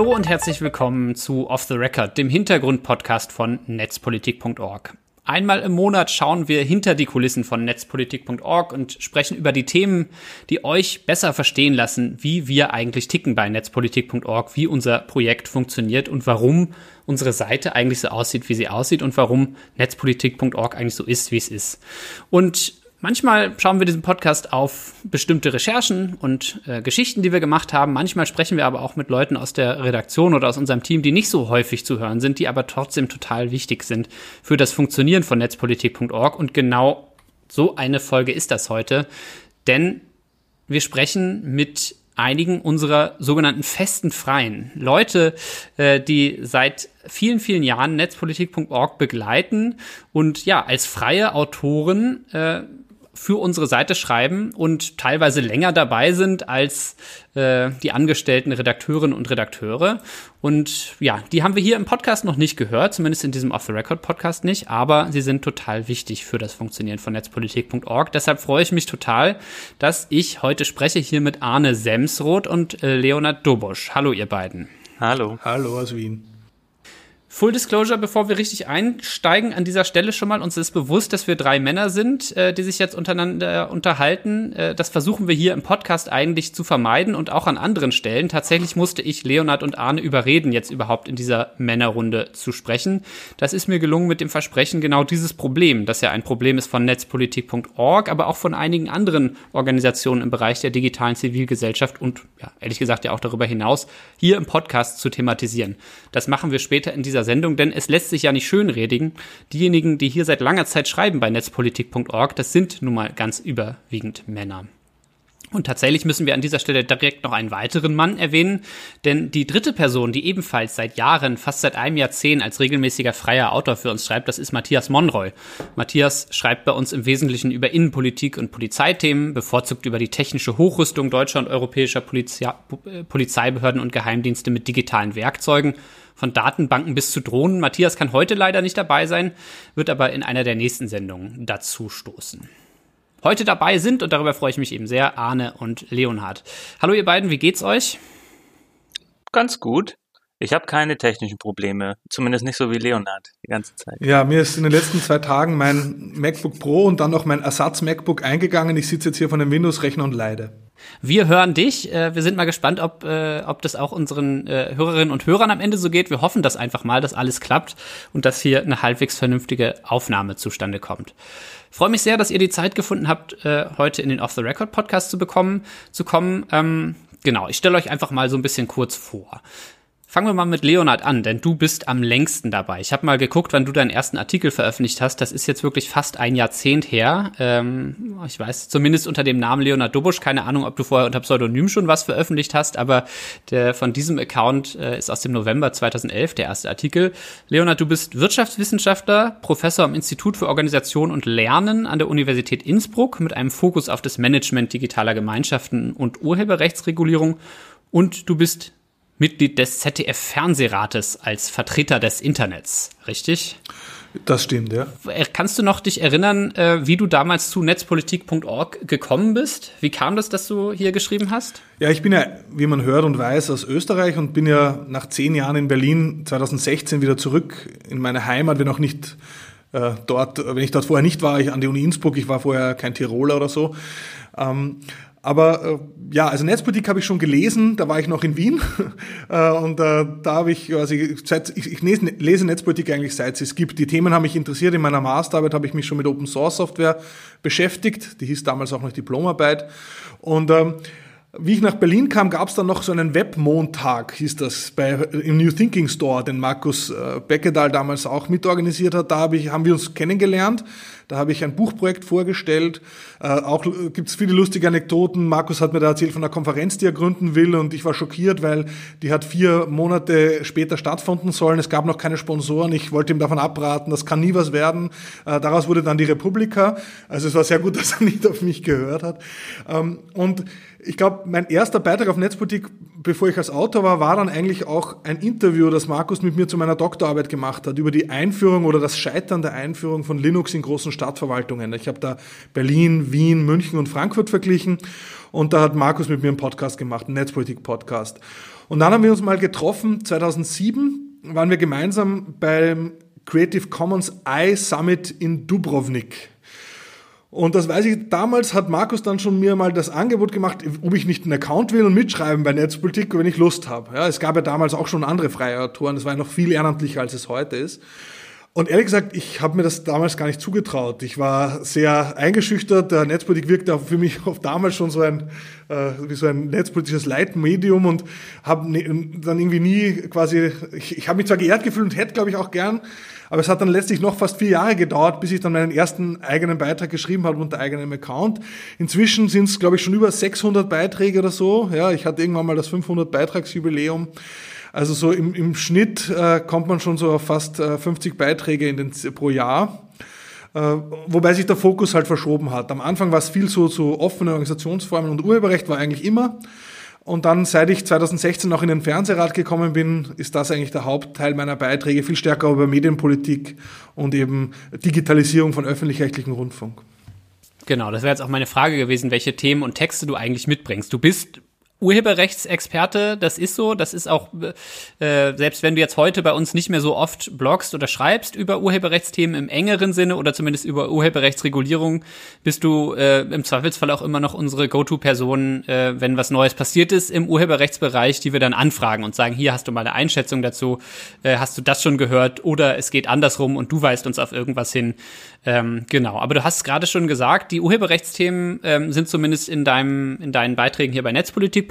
Hallo und herzlich willkommen zu Off the Record, dem Hintergrund-Podcast von netzpolitik.org. Einmal im Monat schauen wir hinter die Kulissen von netzpolitik.org und sprechen über die Themen, die euch besser verstehen lassen, wie wir eigentlich ticken bei netzpolitik.org, wie unser Projekt funktioniert und warum unsere Seite eigentlich so aussieht, wie sie aussieht und warum netzpolitik.org eigentlich so ist, wie es ist. Und Manchmal schauen wir diesen Podcast auf bestimmte Recherchen und äh, Geschichten, die wir gemacht haben. Manchmal sprechen wir aber auch mit Leuten aus der Redaktion oder aus unserem Team, die nicht so häufig zu hören sind, die aber trotzdem total wichtig sind für das Funktionieren von netzpolitik.org. Und genau so eine Folge ist das heute. Denn wir sprechen mit einigen unserer sogenannten festen Freien. Leute, äh, die seit vielen, vielen Jahren netzpolitik.org begleiten und ja, als freie Autoren äh, für unsere Seite schreiben und teilweise länger dabei sind als äh, die angestellten Redakteurinnen und Redakteure. Und ja, die haben wir hier im Podcast noch nicht gehört, zumindest in diesem Off-the-Record-Podcast nicht, aber sie sind total wichtig für das Funktionieren von netzpolitik.org. Deshalb freue ich mich total, dass ich heute spreche hier mit Arne Semsroth und äh, Leonard Dobosch. Hallo, ihr beiden. Hallo. Hallo aus Wien. Full Disclosure, bevor wir richtig einsteigen, an dieser Stelle schon mal, uns ist bewusst, dass wir drei Männer sind, äh, die sich jetzt untereinander unterhalten. Äh, das versuchen wir hier im Podcast eigentlich zu vermeiden und auch an anderen Stellen. Tatsächlich musste ich Leonard und Arne überreden, jetzt überhaupt in dieser Männerrunde zu sprechen. Das ist mir gelungen mit dem Versprechen, genau dieses Problem, das ja ein Problem ist von netzpolitik.org, aber auch von einigen anderen Organisationen im Bereich der digitalen Zivilgesellschaft und ja, ehrlich gesagt ja auch darüber hinaus, hier im Podcast zu thematisieren. Das machen wir später in dieser dieser Sendung, denn es lässt sich ja nicht schönredigen. Diejenigen, die hier seit langer Zeit schreiben bei netzpolitik.org, das sind nun mal ganz überwiegend Männer. Und tatsächlich müssen wir an dieser Stelle direkt noch einen weiteren Mann erwähnen, denn die dritte Person, die ebenfalls seit Jahren, fast seit einem Jahrzehnt als regelmäßiger freier Autor für uns schreibt, das ist Matthias Monroy. Matthias schreibt bei uns im Wesentlichen über Innenpolitik und Polizeithemen, bevorzugt über die technische Hochrüstung deutscher und europäischer Polizei Polizeibehörden und Geheimdienste mit digitalen Werkzeugen von Datenbanken bis zu Drohnen. Matthias kann heute leider nicht dabei sein, wird aber in einer der nächsten Sendungen dazu stoßen. Heute dabei sind, und darüber freue ich mich eben sehr, Arne und Leonhard. Hallo ihr beiden, wie geht's euch? Ganz gut. Ich habe keine technischen Probleme, zumindest nicht so wie Leonhard die ganze Zeit. Ja, mir ist in den letzten zwei Tagen mein MacBook Pro und dann noch mein Ersatz-MacBook eingegangen. Ich sitze jetzt hier von einem Windows-Rechner und leide. Wir hören dich. Äh, wir sind mal gespannt, ob, äh, ob das auch unseren äh, Hörerinnen und Hörern am Ende so geht. Wir hoffen das einfach mal, dass alles klappt und dass hier eine halbwegs vernünftige Aufnahme zustande kommt. Freue mich sehr, dass ihr die Zeit gefunden habt, heute in den Off the Record Podcast zu bekommen, zu kommen. Ähm, genau, ich stelle euch einfach mal so ein bisschen kurz vor. Fangen wir mal mit Leonard an, denn du bist am längsten dabei. Ich habe mal geguckt, wann du deinen ersten Artikel veröffentlicht hast. Das ist jetzt wirklich fast ein Jahrzehnt her. Ähm, ich weiß zumindest unter dem Namen Leonard Dobusch. Keine Ahnung, ob du vorher unter Pseudonym schon was veröffentlicht hast, aber der von diesem Account äh, ist aus dem November 2011 der erste Artikel. Leonard, du bist Wirtschaftswissenschaftler, Professor am Institut für Organisation und Lernen an der Universität Innsbruck mit einem Fokus auf das Management digitaler Gemeinschaften und Urheberrechtsregulierung. Und du bist Mitglied des ZDF-Fernsehrates als Vertreter des Internets, richtig? Das stimmt, ja. Äh, kannst du noch dich erinnern, äh, wie du damals zu netzpolitik.org gekommen bist? Wie kam das, dass du hier geschrieben hast? Ja, ich bin ja, wie man hört und weiß, aus Österreich und bin ja nach zehn Jahren in Berlin 2016 wieder zurück in meine Heimat, wenn auch nicht äh, dort, wenn ich dort vorher nicht war, ich an die Uni Innsbruck, ich war vorher kein Tiroler oder so. Ähm, aber äh, ja, also Netzpolitik habe ich schon gelesen, da war ich noch in Wien äh, und äh, da habe ich, also ich, seit, ich, ich lese, lese Netzpolitik eigentlich seit es gibt. Die Themen haben mich interessiert. In meiner Masterarbeit habe ich mich schon mit Open Source Software beschäftigt. Die hieß damals auch noch Diplomarbeit. Und ähm, wie ich nach Berlin kam, gab es dann noch so einen Webmontag, hieß das, bei, im New Thinking Store, den Markus äh, Beckedahl damals auch mitorganisiert hat. Da hab ich, haben wir uns kennengelernt. Da habe ich ein Buchprojekt vorgestellt. Äh, auch äh, gibt es viele lustige Anekdoten. Markus hat mir da erzählt von einer Konferenz, die er gründen will und ich war schockiert, weil die hat vier Monate später stattfinden sollen. Es gab noch keine Sponsoren. Ich wollte ihm davon abraten, das kann nie was werden. Äh, daraus wurde dann die Republika. Also es war sehr gut, dass er nicht auf mich gehört hat. Ähm, und ich glaube, mein erster Beitrag auf Netzpolitik bevor ich als Autor war, war dann eigentlich auch ein Interview, das Markus mit mir zu meiner Doktorarbeit gemacht hat, über die Einführung oder das Scheitern der Einführung von Linux in großen Stadtverwaltungen. Ich habe da Berlin, Wien, München und Frankfurt verglichen und da hat Markus mit mir einen Podcast gemacht, einen Netzpolitik-Podcast. Und dann haben wir uns mal getroffen, 2007 waren wir gemeinsam beim Creative Commons I Summit in Dubrovnik. Und das weiß ich, damals hat Markus dann schon mir mal das Angebot gemacht, ob ich nicht einen Account will und mitschreiben bei Netzpolitik, wenn ich Lust habe. Ja, es gab ja damals auch schon andere freie Autoren, das war ja noch viel ehrenamtlicher, als es heute ist. Und ehrlich gesagt, ich habe mir das damals gar nicht zugetraut. Ich war sehr eingeschüchtert. Der Netzpolitik wirkte für mich auf damals schon so ein, äh, wie so ein netzpolitisches Leitmedium und habe ne, dann irgendwie nie quasi, ich, ich habe mich zwar geehrt gefühlt und hätte, glaube ich, auch gern, aber es hat dann letztlich noch fast vier Jahre gedauert, bis ich dann meinen ersten eigenen Beitrag geschrieben habe unter eigenem Account. Inzwischen sind es, glaube ich, schon über 600 Beiträge oder so. Ja, ich hatte irgendwann mal das 500 Beitragsjubiläum. Also so im, im Schnitt äh, kommt man schon so auf fast äh, 50 Beiträge in den, pro Jahr. Äh, wobei sich der Fokus halt verschoben hat. Am Anfang war es viel so zu so offene Organisationsformen und Urheberrecht war eigentlich immer. Und dann, seit ich 2016 auch in den Fernsehrat gekommen bin, ist das eigentlich der Hauptteil meiner Beiträge, viel stärker über Medienpolitik und eben Digitalisierung von öffentlich-rechtlichen Rundfunk. Genau, das wäre jetzt auch meine Frage gewesen, welche Themen und Texte du eigentlich mitbringst. Du bist Urheberrechtsexperte, das ist so, das ist auch, äh, selbst wenn du jetzt heute bei uns nicht mehr so oft blogst oder schreibst über Urheberrechtsthemen im engeren Sinne oder zumindest über Urheberrechtsregulierung, bist du äh, im Zweifelsfall auch immer noch unsere Go-To-Person, äh, wenn was Neues passiert ist im Urheberrechtsbereich, die wir dann anfragen und sagen, hier hast du mal eine Einschätzung dazu, äh, hast du das schon gehört oder es geht andersrum und du weist uns auf irgendwas hin. Ähm, genau, aber du hast gerade schon gesagt, die Urheberrechtsthemen ähm, sind zumindest in deinem in deinen Beiträgen hier bei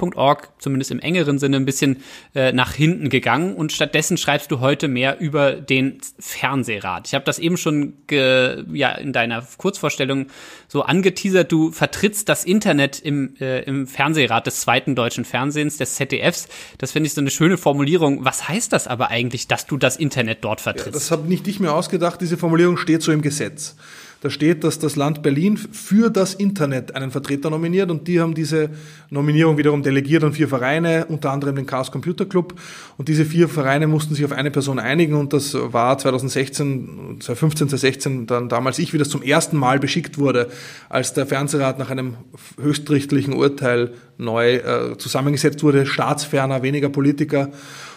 Netzpolitik.org zumindest im engeren Sinne ein bisschen äh, nach hinten gegangen und stattdessen schreibst du heute mehr über den Fernsehrat. Ich habe das eben schon ge, ja in deiner Kurzvorstellung so angeteasert. Du vertrittst das Internet im äh, im Fernsehrat des zweiten deutschen Fernsehens des ZDFs. Das finde ich so eine schöne Formulierung. Was heißt das aber eigentlich, dass du das Internet dort vertrittst? Ja, das habe nicht ich mir ausgedacht. Diese Formulierung steht so im Gesetz. Da steht, dass das Land Berlin für das Internet einen Vertreter nominiert und die haben diese Nominierung wiederum delegiert an vier Vereine, unter anderem den Chaos Computer Club. Und diese vier Vereine mussten sich auf eine Person einigen und das war 2016, 2015, 2016 dann damals ich, wie das zum ersten Mal beschickt wurde, als der Fernsehrat nach einem höchstrichtlichen Urteil neu äh, zusammengesetzt wurde, staatsferner, weniger Politiker.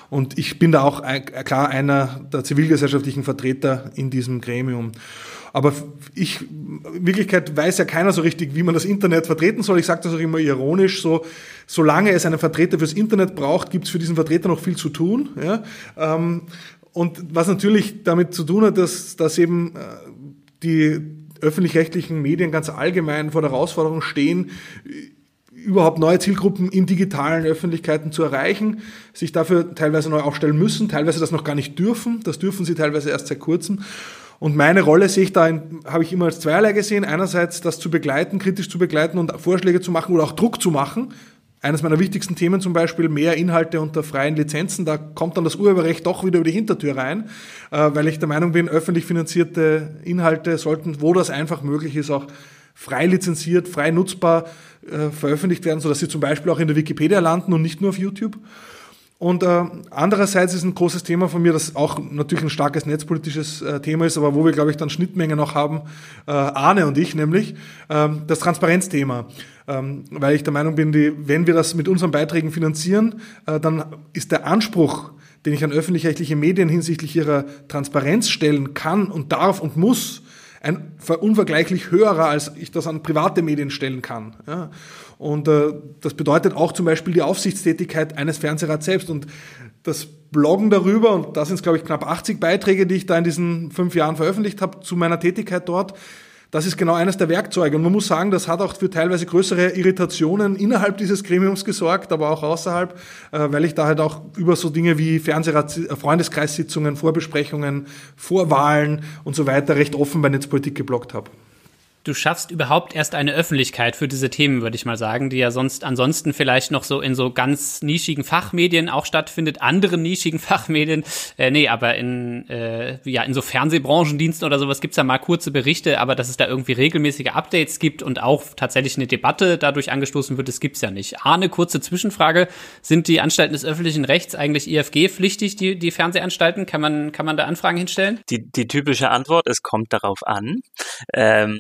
Und ich bin da auch ein, klar einer der zivilgesellschaftlichen Vertreter in diesem Gremium. Aber ich, in Wirklichkeit weiß ja keiner so richtig, wie man das Internet vertreten soll. Ich sage das auch immer ironisch, so, solange es einen Vertreter fürs Internet braucht, gibt es für diesen Vertreter noch viel zu tun. Ja? Ähm, und was natürlich damit zu tun hat, dass, dass eben äh, die öffentlich-rechtlichen Medien ganz allgemein vor der Herausforderung stehen, überhaupt neue Zielgruppen in digitalen Öffentlichkeiten zu erreichen, sich dafür teilweise neu aufstellen müssen, teilweise das noch gar nicht dürfen, das dürfen sie teilweise erst seit kurzem. Und meine Rolle sehe ich da, habe ich immer als zweierlei gesehen. Einerseits das zu begleiten, kritisch zu begleiten und Vorschläge zu machen oder auch Druck zu machen. Eines meiner wichtigsten Themen zum Beispiel mehr Inhalte unter freien Lizenzen. Da kommt dann das Urheberrecht doch wieder über die Hintertür rein, äh, weil ich der Meinung bin, öffentlich finanzierte Inhalte sollten, wo das einfach möglich ist, auch frei lizenziert, frei nutzbar äh, veröffentlicht werden, sodass sie zum Beispiel auch in der Wikipedia landen und nicht nur auf YouTube. Und äh, andererseits ist ein großes Thema von mir, das auch natürlich ein starkes netzpolitisches äh, Thema ist, aber wo wir, glaube ich, dann Schnittmenge noch haben, äh, Arne und ich, nämlich ähm, das Transparenzthema. Ähm, weil ich der Meinung bin, die, wenn wir das mit unseren Beiträgen finanzieren, äh, dann ist der Anspruch, den ich an öffentlich-rechtliche Medien hinsichtlich ihrer Transparenz stellen kann und darf und muss, ein unvergleichlich höherer, als ich das an private Medien stellen kann. Ja. Und äh, das bedeutet auch zum Beispiel die Aufsichtstätigkeit eines Fernsehrats selbst. Und das Bloggen darüber, und da sind glaube ich, knapp 80 Beiträge, die ich da in diesen fünf Jahren veröffentlicht habe, zu meiner Tätigkeit dort, das ist genau eines der Werkzeuge. Und man muss sagen, das hat auch für teilweise größere Irritationen innerhalb dieses Gremiums gesorgt, aber auch außerhalb, äh, weil ich da halt auch über so Dinge wie Fernsehrat, äh, Freundeskreissitzungen, Vorbesprechungen, Vorwahlen und so weiter recht offen bei Netzpolitik geblockt habe. Du schaffst überhaupt erst eine Öffentlichkeit für diese Themen, würde ich mal sagen, die ja sonst ansonsten vielleicht noch so in so ganz nischigen Fachmedien auch stattfindet, anderen nischigen Fachmedien. Äh, nee, aber in, äh, ja, in so Fernsehbranchendiensten oder sowas gibt's ja mal kurze Berichte, aber dass es da irgendwie regelmäßige Updates gibt und auch tatsächlich eine Debatte dadurch angestoßen wird, das gibt's ja nicht. A, eine kurze Zwischenfrage. Sind die Anstalten des öffentlichen Rechts eigentlich IFG-pflichtig, die, die Fernsehanstalten? Kann man, kann man da Anfragen hinstellen? Die, die typische Antwort, es kommt darauf an. Ähm,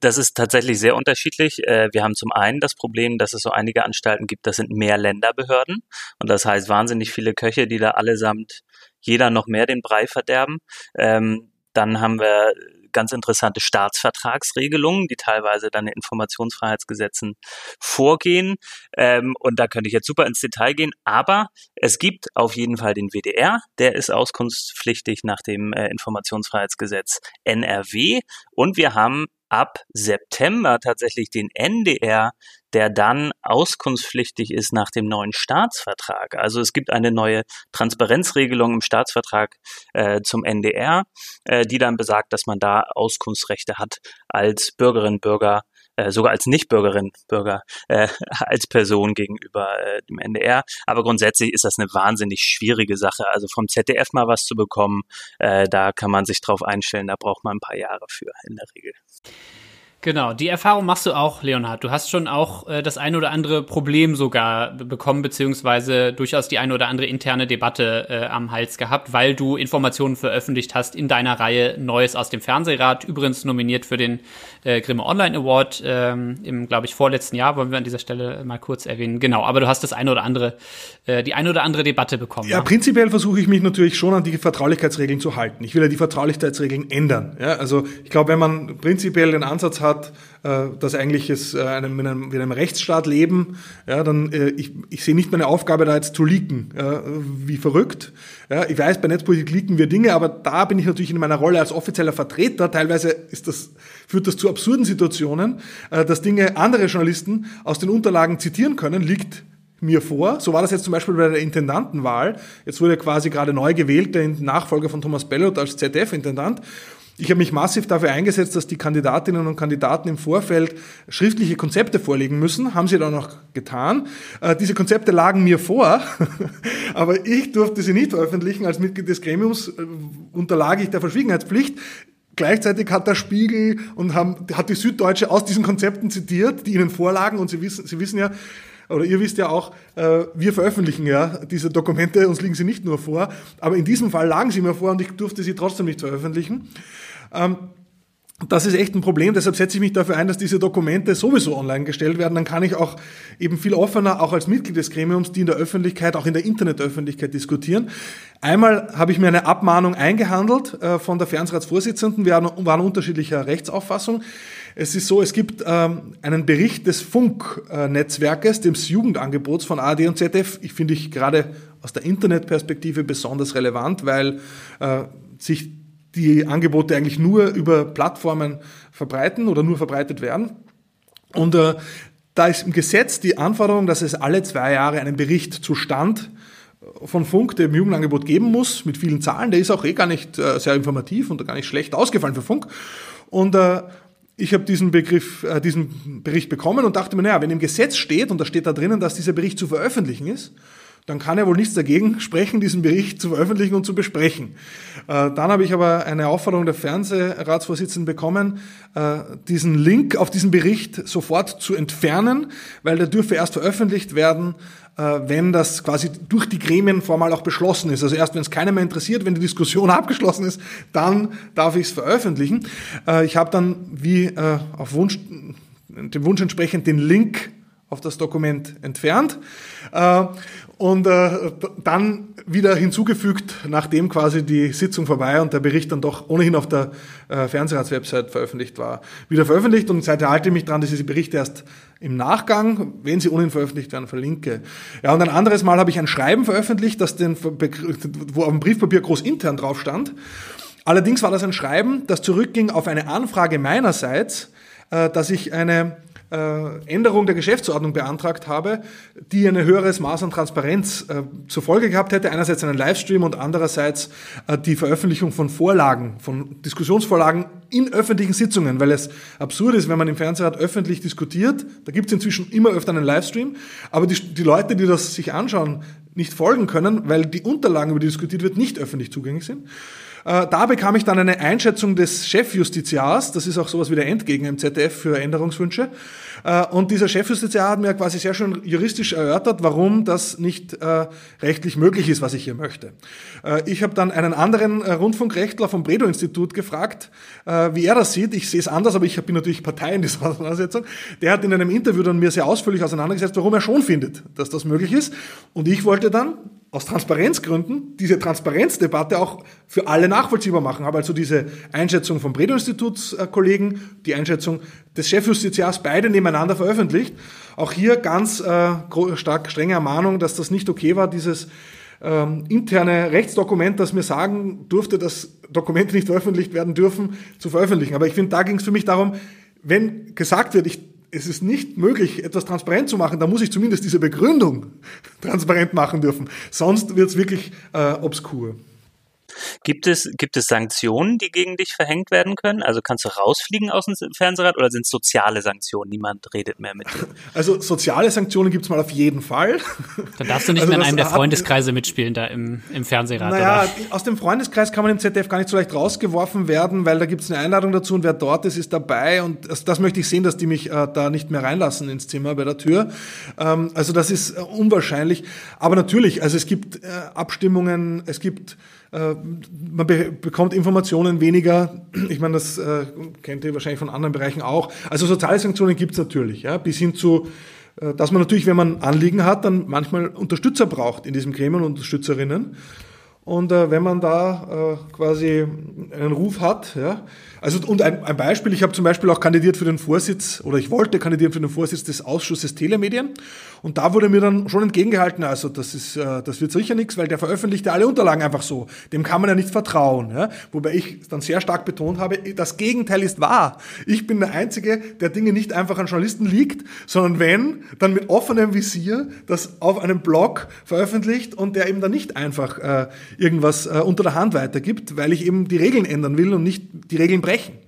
das ist tatsächlich sehr unterschiedlich. Äh, wir haben zum einen das Problem, dass es so einige Anstalten gibt, das sind mehr Länderbehörden. Und das heißt wahnsinnig viele Köche, die da allesamt jeder noch mehr den Brei verderben. Ähm, dann haben wir ganz interessante Staatsvertragsregelungen, die teilweise dann in Informationsfreiheitsgesetzen vorgehen. Ähm, und da könnte ich jetzt super ins Detail gehen. Aber es gibt auf jeden Fall den WDR, der ist auskunftspflichtig nach dem äh, Informationsfreiheitsgesetz NRW. Und wir haben ab September tatsächlich den NDR, der dann auskunftspflichtig ist nach dem neuen Staatsvertrag. Also es gibt eine neue Transparenzregelung im Staatsvertrag äh, zum NDR, äh, die dann besagt, dass man da Auskunftsrechte hat als Bürgerinnen und Bürger äh, sogar als Nichtbürgerin, Bürger, äh, als Person gegenüber äh, dem NDR. Aber grundsätzlich ist das eine wahnsinnig schwierige Sache. Also vom ZDF mal was zu bekommen, äh, da kann man sich drauf einstellen, da braucht man ein paar Jahre für in der Regel. Genau, die Erfahrung machst du auch, Leonhard. Du hast schon auch äh, das ein oder andere Problem sogar bekommen, beziehungsweise durchaus die eine oder andere interne Debatte äh, am Hals gehabt, weil du Informationen veröffentlicht hast in deiner Reihe Neues aus dem Fernsehrat, übrigens nominiert für den äh, Grimme Online Award ähm, im, glaube ich, vorletzten Jahr, wollen wir an dieser Stelle mal kurz erwähnen. Genau, aber du hast das eine oder andere, äh, die eine oder andere Debatte bekommen. Ja, ja? prinzipiell versuche ich mich natürlich schon an die Vertraulichkeitsregeln zu halten. Ich will ja die Vertraulichkeitsregeln ändern. Ja, also ich glaube, wenn man prinzipiell den Ansatz hat, hat, äh, dass eigentlich es äh, einem, in, einem, in einem Rechtsstaat leben, ja, dann äh, ich, ich sehe nicht meine Aufgabe da jetzt zu leaken, wie verrückt. Ja, ich weiß, bei Netzpolitik leaken wir Dinge, aber da bin ich natürlich in meiner Rolle als offizieller Vertreter. Teilweise ist das, führt das zu absurden Situationen, dass Dinge andere Journalisten aus den Unterlagen zitieren können, liegt mir vor. So war das jetzt zum Beispiel bei der Intendantenwahl. Jetzt wurde quasi gerade neu gewählt der Nachfolger von Thomas Bellot als ZDF-Intendant. Ich habe mich massiv dafür eingesetzt, dass die Kandidatinnen und Kandidaten im Vorfeld schriftliche Konzepte vorlegen müssen. Haben sie dann auch getan. Äh, diese Konzepte lagen mir vor, aber ich durfte sie nicht veröffentlichen. Als Mitglied des Gremiums äh, unterlag ich der Verschwiegenheitspflicht. Gleichzeitig hat der Spiegel und haben, hat die Süddeutsche aus diesen Konzepten zitiert, die ihnen vorlagen. Und Sie wissen, Sie wissen ja, oder ihr wisst ja auch, äh, wir veröffentlichen ja diese Dokumente, uns liegen sie nicht nur vor, aber in diesem Fall lagen sie mir vor und ich durfte sie trotzdem nicht veröffentlichen. Ähm, das ist echt ein Problem, deshalb setze ich mich dafür ein, dass diese Dokumente sowieso online gestellt werden. Dann kann ich auch eben viel offener, auch als Mitglied des Gremiums, die in der Öffentlichkeit, auch in der Internetöffentlichkeit diskutieren. Einmal habe ich mir eine Abmahnung eingehandelt äh, von der Fernsehratsvorsitzenden. Wir waren unterschiedlicher Rechtsauffassung. Es ist so, es gibt ähm, einen Bericht des Funknetzwerkes, des Jugendangebots von ARD und ZDF. Ich finde ich gerade aus der Internetperspektive besonders relevant, weil äh, sich die Angebote eigentlich nur über Plattformen verbreiten oder nur verbreitet werden. Und äh, da ist im Gesetz die Anforderung, dass es alle zwei Jahre einen Bericht zu Stand von Funk dem Jugendangebot geben muss, mit vielen Zahlen. Der ist auch eh gar nicht äh, sehr informativ und gar nicht schlecht ausgefallen für Funk. Und äh, ich habe diesen Begriff, äh, diesen Bericht bekommen und dachte mir, naja, wenn im Gesetz steht, und da steht da drinnen, dass dieser Bericht zu veröffentlichen ist, dann kann ja wohl nichts dagegen sprechen, diesen Bericht zu veröffentlichen und zu besprechen. Äh, dann habe ich aber eine Aufforderung der Fernsehratsvorsitzenden bekommen, äh, diesen Link auf diesen Bericht sofort zu entfernen, weil der dürfe erst veröffentlicht werden, wenn das quasi durch die Gremien formal auch beschlossen ist. Also erst wenn es keiner mehr interessiert, wenn die Diskussion abgeschlossen ist, dann darf ich es veröffentlichen. Ich habe dann wie auf Wunsch, dem Wunsch entsprechend den Link auf das Dokument entfernt und äh, dann wieder hinzugefügt, nachdem quasi die Sitzung vorbei und der Bericht dann doch ohnehin auf der äh, Fernsehratswebsite veröffentlicht war, wieder veröffentlicht und seitdem halte ich mich dran, dass ich die Berichte erst im Nachgang, wenn sie ohnehin veröffentlicht werden, verlinke. Ja, und ein anderes Mal habe ich ein Schreiben veröffentlicht, das den, wo auf dem Briefpapier groß intern drauf stand. Allerdings war das ein Schreiben, das zurückging auf eine Anfrage meinerseits, äh, dass ich eine Änderung der Geschäftsordnung beantragt habe, die ein höheres Maß an Transparenz äh, zur Folge gehabt hätte. Einerseits einen Livestream und andererseits äh, die Veröffentlichung von Vorlagen, von Diskussionsvorlagen in öffentlichen Sitzungen, weil es absurd ist, wenn man im Fernsehrat öffentlich diskutiert. Da gibt es inzwischen immer öfter einen Livestream, aber die, die Leute, die das sich anschauen, nicht folgen können, weil die Unterlagen, über die diskutiert wird, nicht öffentlich zugänglich sind. Äh, da bekam ich dann eine Einschätzung des Chefjustiziars, das ist auch sowas wie der Endgegner im ZDF für Änderungswünsche. Äh, und dieser Chefjustiziar hat mir quasi sehr schön juristisch erörtert, warum das nicht äh, rechtlich möglich ist, was ich hier möchte. Ich habe dann einen anderen Rundfunkrechtler vom Bredow-Institut gefragt, wie er das sieht. Ich sehe es anders, aber ich bin natürlich Partei in dieser Auseinandersetzung. Der hat in einem Interview dann mir sehr ausführlich auseinandergesetzt, warum er schon findet, dass das möglich ist. Und ich wollte dann aus Transparenzgründen diese Transparenzdebatte auch für alle nachvollziehbar machen. Habe also diese Einschätzung vom Bredow-Institutskollegen, die Einschätzung des Chefjustiziars beide nebeneinander veröffentlicht. Auch hier ganz äh, stark strenge Ermahnung, dass das nicht okay war, dieses ähm, interne Rechtsdokument, das mir sagen durfte, dass Dokumente nicht veröffentlicht werden dürfen, zu veröffentlichen. Aber ich finde, da ging es für mich darum, wenn gesagt wird, ich es ist nicht möglich, etwas transparent zu machen, da muss ich zumindest diese Begründung transparent machen dürfen. Sonst wird es wirklich äh, obskur. Gibt es, gibt es Sanktionen, die gegen dich verhängt werden können? Also kannst du rausfliegen aus dem Fernsehrat oder sind es soziale Sanktionen? Niemand redet mehr mit dir. Also soziale Sanktionen gibt es mal auf jeden Fall. Dann darfst du nicht also mehr in einem der Freundeskreise mitspielen da im, im Fernsehrat. Naja, oder? aus dem Freundeskreis kann man im ZDF gar nicht so leicht rausgeworfen werden, weil da gibt es eine Einladung dazu und wer dort ist, ist dabei. Und das, das möchte ich sehen, dass die mich äh, da nicht mehr reinlassen ins Zimmer bei der Tür. Ähm, also das ist äh, unwahrscheinlich. Aber natürlich, also es gibt äh, Abstimmungen, es gibt man be bekommt Informationen weniger. Ich meine, das äh, kennt ihr wahrscheinlich von anderen Bereichen auch. Also soziale Sanktionen gibt es natürlich, ja, bis hin zu, äh, dass man natürlich, wenn man Anliegen hat, dann manchmal Unterstützer braucht in diesem Gremium, Unterstützerinnen. Und äh, wenn man da äh, quasi einen Ruf hat, ja, also und ein, ein Beispiel, ich habe zum Beispiel auch kandidiert für den Vorsitz oder ich wollte kandidieren für den Vorsitz des Ausschusses Telemedien und da wurde mir dann schon entgegengehalten, also das ist, äh, das wird sicher nichts, weil der veröffentlicht ja alle Unterlagen einfach so. Dem kann man ja nicht vertrauen. Ja? Wobei ich dann sehr stark betont habe, das Gegenteil ist wahr. Ich bin der Einzige, der Dinge nicht einfach an Journalisten liegt, sondern wenn, dann mit offenem Visier das auf einem Blog veröffentlicht und der eben dann nicht einfach äh, irgendwas äh, unter der Hand weitergibt, weil ich eben die Regeln ändern will und nicht die Regeln brechen brechen.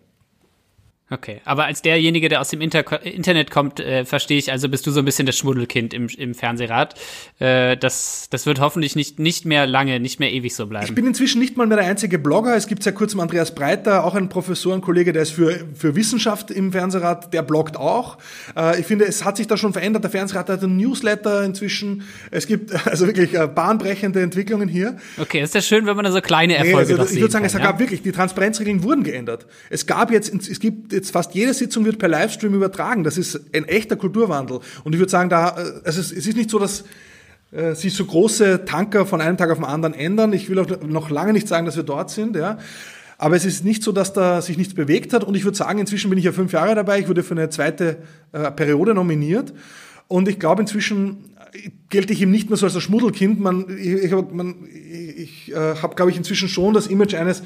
Okay, aber als derjenige, der aus dem Inter Internet kommt, äh, verstehe ich, also bist du so ein bisschen das Schmuddelkind im, im Fernsehrat. Äh, das, das wird hoffentlich nicht, nicht mehr lange, nicht mehr ewig so bleiben. Ich bin inzwischen nicht mal mehr der einzige Blogger. Es gibt seit kurzem Andreas Breiter, auch ein Professor, ein Kollege, der ist für, für Wissenschaft im Fernsehrat, der bloggt auch. Äh, ich finde, es hat sich da schon verändert. Der Fernsehrat hat einen Newsletter inzwischen. Es gibt also wirklich äh, bahnbrechende Entwicklungen hier. Okay, ist ja schön, wenn man da so kleine Erfolge nee, also, Ich würde sagen, kann, es ja? gab wirklich, die Transparenzregeln wurden geändert. Es gab jetzt, es gibt jetzt fast jede Sitzung wird per Livestream übertragen. Das ist ein echter Kulturwandel. Und ich würde sagen, da, also es, ist nicht so, dass äh, sich so große Tanker von einem Tag auf den anderen ändern. Ich will auch noch lange nicht sagen, dass wir dort sind, ja. Aber es ist nicht so, dass da sich nichts bewegt hat. Und ich würde sagen, inzwischen bin ich ja fünf Jahre dabei. Ich wurde für eine zweite äh, Periode nominiert. Und ich glaube, inzwischen gelte ich ihm nicht mehr so als das Schmuddelkind. Man, ich, ich, ich äh, habe, glaube ich, inzwischen schon das Image eines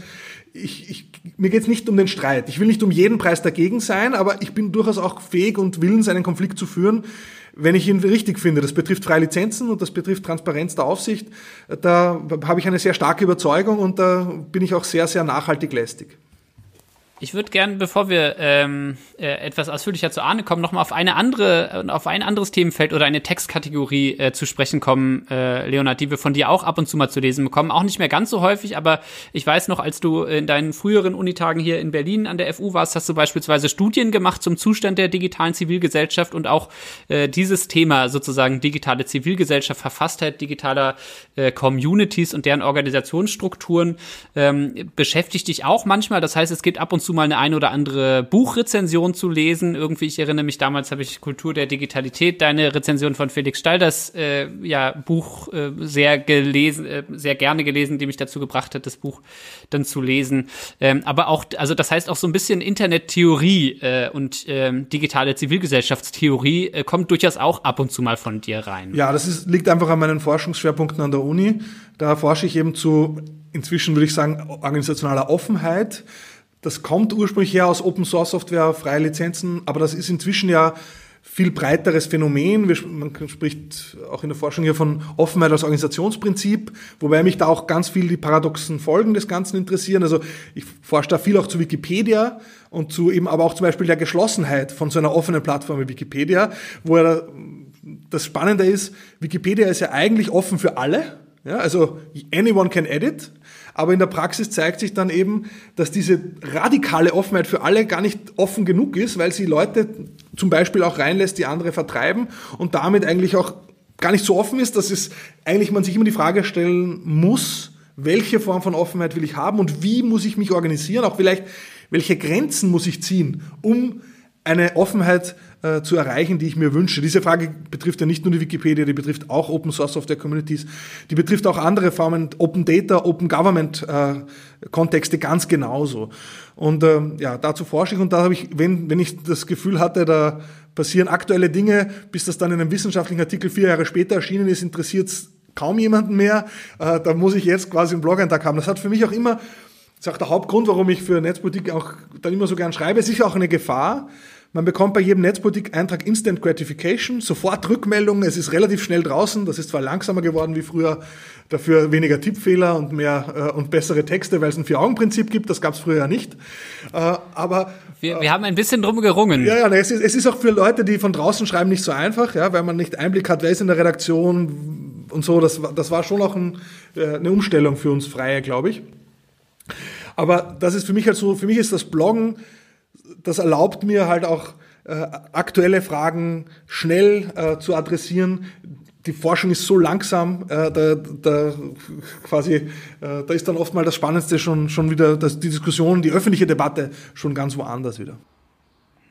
ich, ich, mir geht es nicht um den Streit. Ich will nicht um jeden Preis dagegen sein, aber ich bin durchaus auch fähig und willens, einen Konflikt zu führen, wenn ich ihn richtig finde. Das betrifft freie Lizenzen und das betrifft Transparenz der Aufsicht. Da habe ich eine sehr starke Überzeugung und da bin ich auch sehr, sehr nachhaltig lästig. Ich würde gern, bevor wir ähm, äh, etwas ausführlicher zu Ahne kommen, nochmal auf eine andere, auf ein anderes Themenfeld oder eine Textkategorie äh, zu sprechen kommen, äh, Leonard, die wir von dir auch ab und zu mal zu lesen bekommen. Auch nicht mehr ganz so häufig, aber ich weiß noch, als du in deinen früheren Unitagen hier in Berlin an der FU warst, hast du beispielsweise Studien gemacht zum Zustand der digitalen Zivilgesellschaft und auch äh, dieses Thema sozusagen digitale Zivilgesellschaft, Verfasstheit digitaler äh, Communities und deren Organisationsstrukturen ähm, beschäftigt dich auch manchmal. Das heißt, es geht ab und zu zu mal eine ein oder andere Buchrezension zu lesen. Irgendwie, ich erinnere mich, damals habe ich Kultur der Digitalität, deine Rezension von Felix Stalders äh, ja, Buch äh, sehr gelesen, äh, sehr gerne gelesen, die mich dazu gebracht hat, das Buch dann zu lesen. Ähm, aber auch, also das heißt auch so ein bisschen Internettheorie äh, und ähm, digitale Zivilgesellschaftstheorie äh, kommt durchaus auch ab und zu mal von dir rein. Ja, das ist, liegt einfach an meinen Forschungsschwerpunkten an der Uni. Da forsche ich eben zu, inzwischen würde ich sagen, organisationaler Offenheit das kommt ursprünglich her aus Open Source Software, freie Lizenzen, aber das ist inzwischen ja viel breiteres Phänomen. Man spricht auch in der Forschung hier von Offenheit als Organisationsprinzip, wobei mich da auch ganz viel die paradoxen Folgen des Ganzen interessieren. Also ich forsche da viel auch zu Wikipedia und zu eben aber auch zum Beispiel der Geschlossenheit von so einer offenen Plattform wie Wikipedia, wo er das Spannende ist, Wikipedia ist ja eigentlich offen für alle. Ja, also anyone can edit, aber in der Praxis zeigt sich dann eben, dass diese radikale Offenheit für alle gar nicht offen genug ist, weil sie Leute zum Beispiel auch reinlässt, die andere vertreiben und damit eigentlich auch gar nicht so offen ist, dass es eigentlich man sich immer die Frage stellen muss, welche Form von Offenheit will ich haben und wie muss ich mich organisieren, auch vielleicht welche Grenzen muss ich ziehen, um eine Offenheit äh, zu erreichen, die ich mir wünsche. Diese Frage betrifft ja nicht nur die Wikipedia, die betrifft auch Open Source Software Communities, die betrifft auch andere Formen, Open Data, Open Government äh, Kontexte ganz genauso. Und ähm, ja, dazu forsche ich und da habe ich, wenn, wenn ich das Gefühl hatte, da passieren aktuelle Dinge, bis das dann in einem wissenschaftlichen Artikel vier Jahre später erschienen ist, interessiert es kaum jemanden mehr. Äh, da muss ich jetzt quasi einen Blog-Eintrag haben. Das hat für mich auch immer das ist auch der Hauptgrund, warum ich für Netzpolitik auch dann immer so gern schreibe. Es ist auch eine Gefahr. Man bekommt bei jedem Netzpolitik-Eintrag Instant Gratification, sofort Rückmeldungen. Es ist relativ schnell draußen. Das ist zwar langsamer geworden wie früher, dafür weniger Tippfehler und mehr äh, und bessere Texte, weil es ein Vier-Augen-Prinzip gibt. Das gab es früher ja nicht. Äh, aber wir, wir haben ein bisschen drum gerungen. Ja, ja, es ist, es ist auch für Leute, die von draußen schreiben, nicht so einfach, ja, weil man nicht Einblick hat, wer ist in der Redaktion und so. Das, das war schon auch ein, äh, eine Umstellung für uns Freie, glaube ich. Aber das ist für mich halt so, für mich ist das Bloggen, das erlaubt mir halt auch äh, aktuelle Fragen schnell äh, zu adressieren. Die Forschung ist so langsam, äh, da, da quasi, äh, da ist dann oft mal das Spannendste schon, schon wieder, dass die Diskussion, die öffentliche Debatte schon ganz woanders wieder.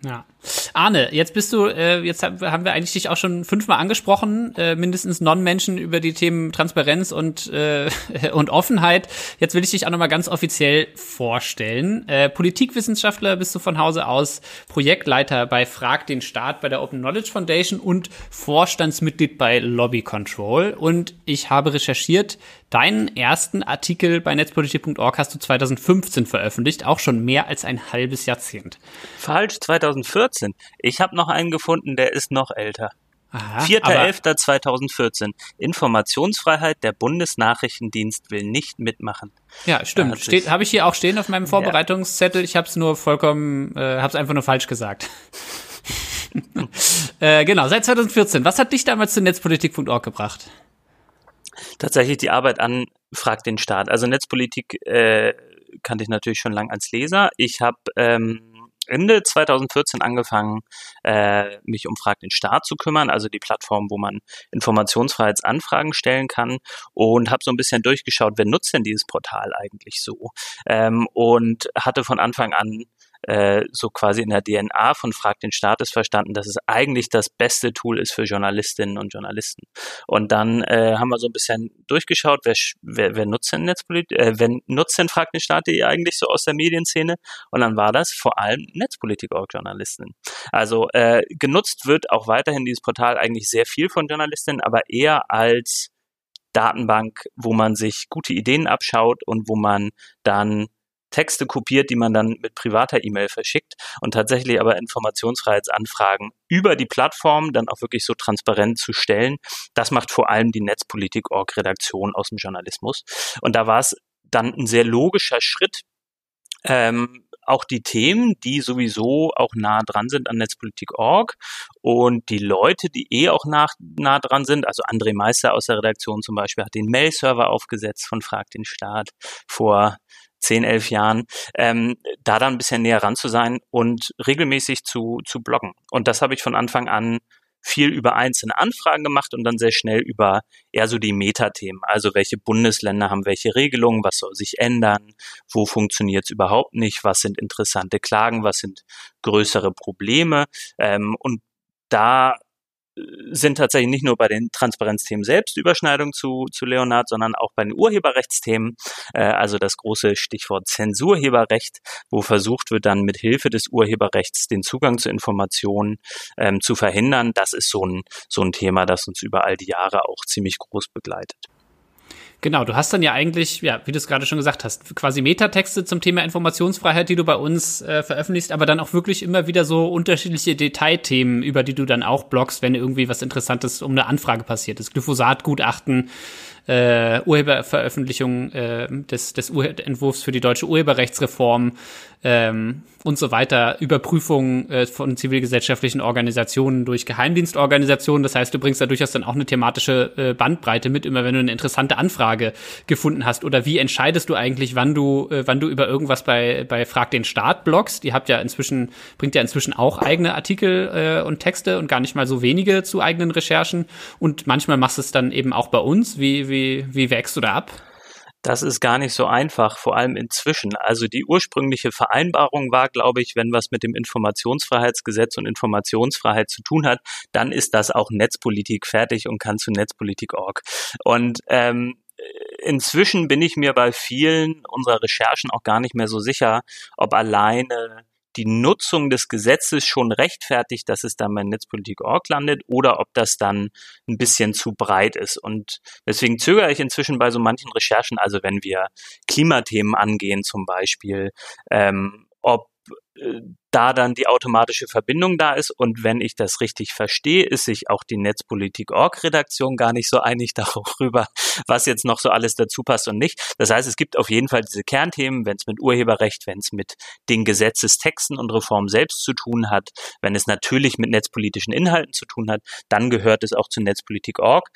Ja. Arne, jetzt bist du, äh, jetzt haben wir eigentlich dich auch schon fünfmal angesprochen, äh, mindestens Non-Menschen über die Themen Transparenz und, äh, und Offenheit. Jetzt will ich dich auch nochmal ganz offiziell vorstellen. Äh, Politikwissenschaftler bist du von Hause aus, Projektleiter bei Frag den Staat bei der Open Knowledge Foundation und Vorstandsmitglied bei Lobby Control. Und ich habe recherchiert, Deinen ersten Artikel bei netzpolitik.org hast du 2015 veröffentlicht, auch schon mehr als ein halbes Jahrzehnt. Falsch, 2014. Ich habe noch einen gefunden, der ist noch älter. 4.11.2014. Informationsfreiheit, der Bundesnachrichtendienst will nicht mitmachen. Ja, stimmt. Steht, habe ich hier auch stehen auf meinem Vorbereitungszettel. Ich habe es nur vollkommen, äh, habe es einfach nur falsch gesagt. äh, genau, seit 2014. Was hat dich damals zu netzpolitik.org gebracht? Tatsächlich die Arbeit an Frag den Staat. Also Netzpolitik äh, kannte ich natürlich schon lange als Leser. Ich habe ähm, Ende 2014 angefangen, äh, mich um Frag den Staat zu kümmern, also die Plattform, wo man Informationsfreiheitsanfragen stellen kann und habe so ein bisschen durchgeschaut, wer nutzt denn dieses Portal eigentlich so ähm, und hatte von Anfang an äh, so quasi in der DNA von Frag den Staat ist verstanden, dass es eigentlich das beste Tool ist für Journalistinnen und Journalisten. Und dann äh, haben wir so ein bisschen durchgeschaut, wer, wer, wer nutzt denn Netzpolitik, äh, wer nutzt denn Frag den Staat.de eigentlich so aus der Medienszene? Und dann war das vor allem Netzpolitik-Org-Journalistinnen. Also äh, genutzt wird auch weiterhin dieses Portal eigentlich sehr viel von Journalistinnen, aber eher als Datenbank, wo man sich gute Ideen abschaut und wo man dann Texte kopiert, die man dann mit privater E-Mail verschickt und tatsächlich aber Informationsfreiheitsanfragen über die Plattform dann auch wirklich so transparent zu stellen. Das macht vor allem die Netzpolitik-Org-Redaktion aus dem Journalismus. Und da war es dann ein sehr logischer Schritt, ähm, auch die Themen, die sowieso auch nah dran sind an Netzpolitik.org und die Leute, die eh auch nah, nah dran sind, also André Meister aus der Redaktion zum Beispiel hat den Mail-Server aufgesetzt von Frag den Staat vor zehn, elf Jahren, ähm, da dann ein bisschen näher ran zu sein und regelmäßig zu, zu bloggen. Und das habe ich von Anfang an viel über einzelne Anfragen gemacht und dann sehr schnell über eher so die Metathemen. Also welche Bundesländer haben welche Regelungen, was soll sich ändern, wo funktioniert es überhaupt nicht, was sind interessante Klagen, was sind größere Probleme. Ähm, und da sind tatsächlich nicht nur bei den Transparenzthemen selbst Überschneidungen zu, zu Leonard, sondern auch bei den Urheberrechtsthemen, äh, also das große Stichwort Zensurheberrecht, wo versucht wird, dann mit Hilfe des Urheberrechts den Zugang zu Informationen ähm, zu verhindern. Das ist so ein, so ein Thema, das uns über all die Jahre auch ziemlich groß begleitet. Genau, du hast dann ja eigentlich, ja, wie du es gerade schon gesagt hast, quasi Metatexte zum Thema Informationsfreiheit, die du bei uns äh, veröffentlichst, aber dann auch wirklich immer wieder so unterschiedliche Detailthemen, über die du dann auch bloggst, wenn irgendwie was Interessantes um eine Anfrage passiert ist. Glyphosat-Gutachten, äh, Urheberveröffentlichung äh, des, des Entwurfs für die deutsche Urheberrechtsreform ähm, und so weiter, Überprüfung äh, von zivilgesellschaftlichen Organisationen durch Geheimdienstorganisationen. Das heißt, du bringst da durchaus dann auch eine thematische äh, Bandbreite mit, immer wenn du eine interessante Anfrage gefunden hast. Oder wie entscheidest du eigentlich, wann du, äh, wann du über irgendwas bei, bei Frag den Staat bloggst? Die habt ja inzwischen, bringt ja inzwischen auch eigene Artikel äh, und Texte und gar nicht mal so wenige zu eigenen Recherchen. Und manchmal machst du es dann eben auch bei uns. Wie, wie, wie wächst du da ab? Das ist gar nicht so einfach, vor allem inzwischen. Also die ursprüngliche Vereinbarung war, glaube ich, wenn was mit dem Informationsfreiheitsgesetz und Informationsfreiheit zu tun hat, dann ist das auch Netzpolitik fertig und kann zu Netzpolitik.org. Und ähm, inzwischen bin ich mir bei vielen unserer Recherchen auch gar nicht mehr so sicher, ob alleine die Nutzung des Gesetzes schon rechtfertigt, dass es dann bei Netzpolitik.org landet oder ob das dann ein bisschen zu breit ist. Und deswegen zögere ich inzwischen bei so manchen Recherchen, also wenn wir Klimathemen angehen zum Beispiel, ähm, ob da dann die automatische Verbindung da ist. Und wenn ich das richtig verstehe, ist sich auch die Netzpolitik-Org-Redaktion gar nicht so einig darüber, was jetzt noch so alles dazu passt und nicht. Das heißt, es gibt auf jeden Fall diese Kernthemen, wenn es mit Urheberrecht, wenn es mit den Gesetzestexten und Reformen selbst zu tun hat, wenn es natürlich mit netzpolitischen Inhalten zu tun hat, dann gehört es auch zu Netzpolitik.org.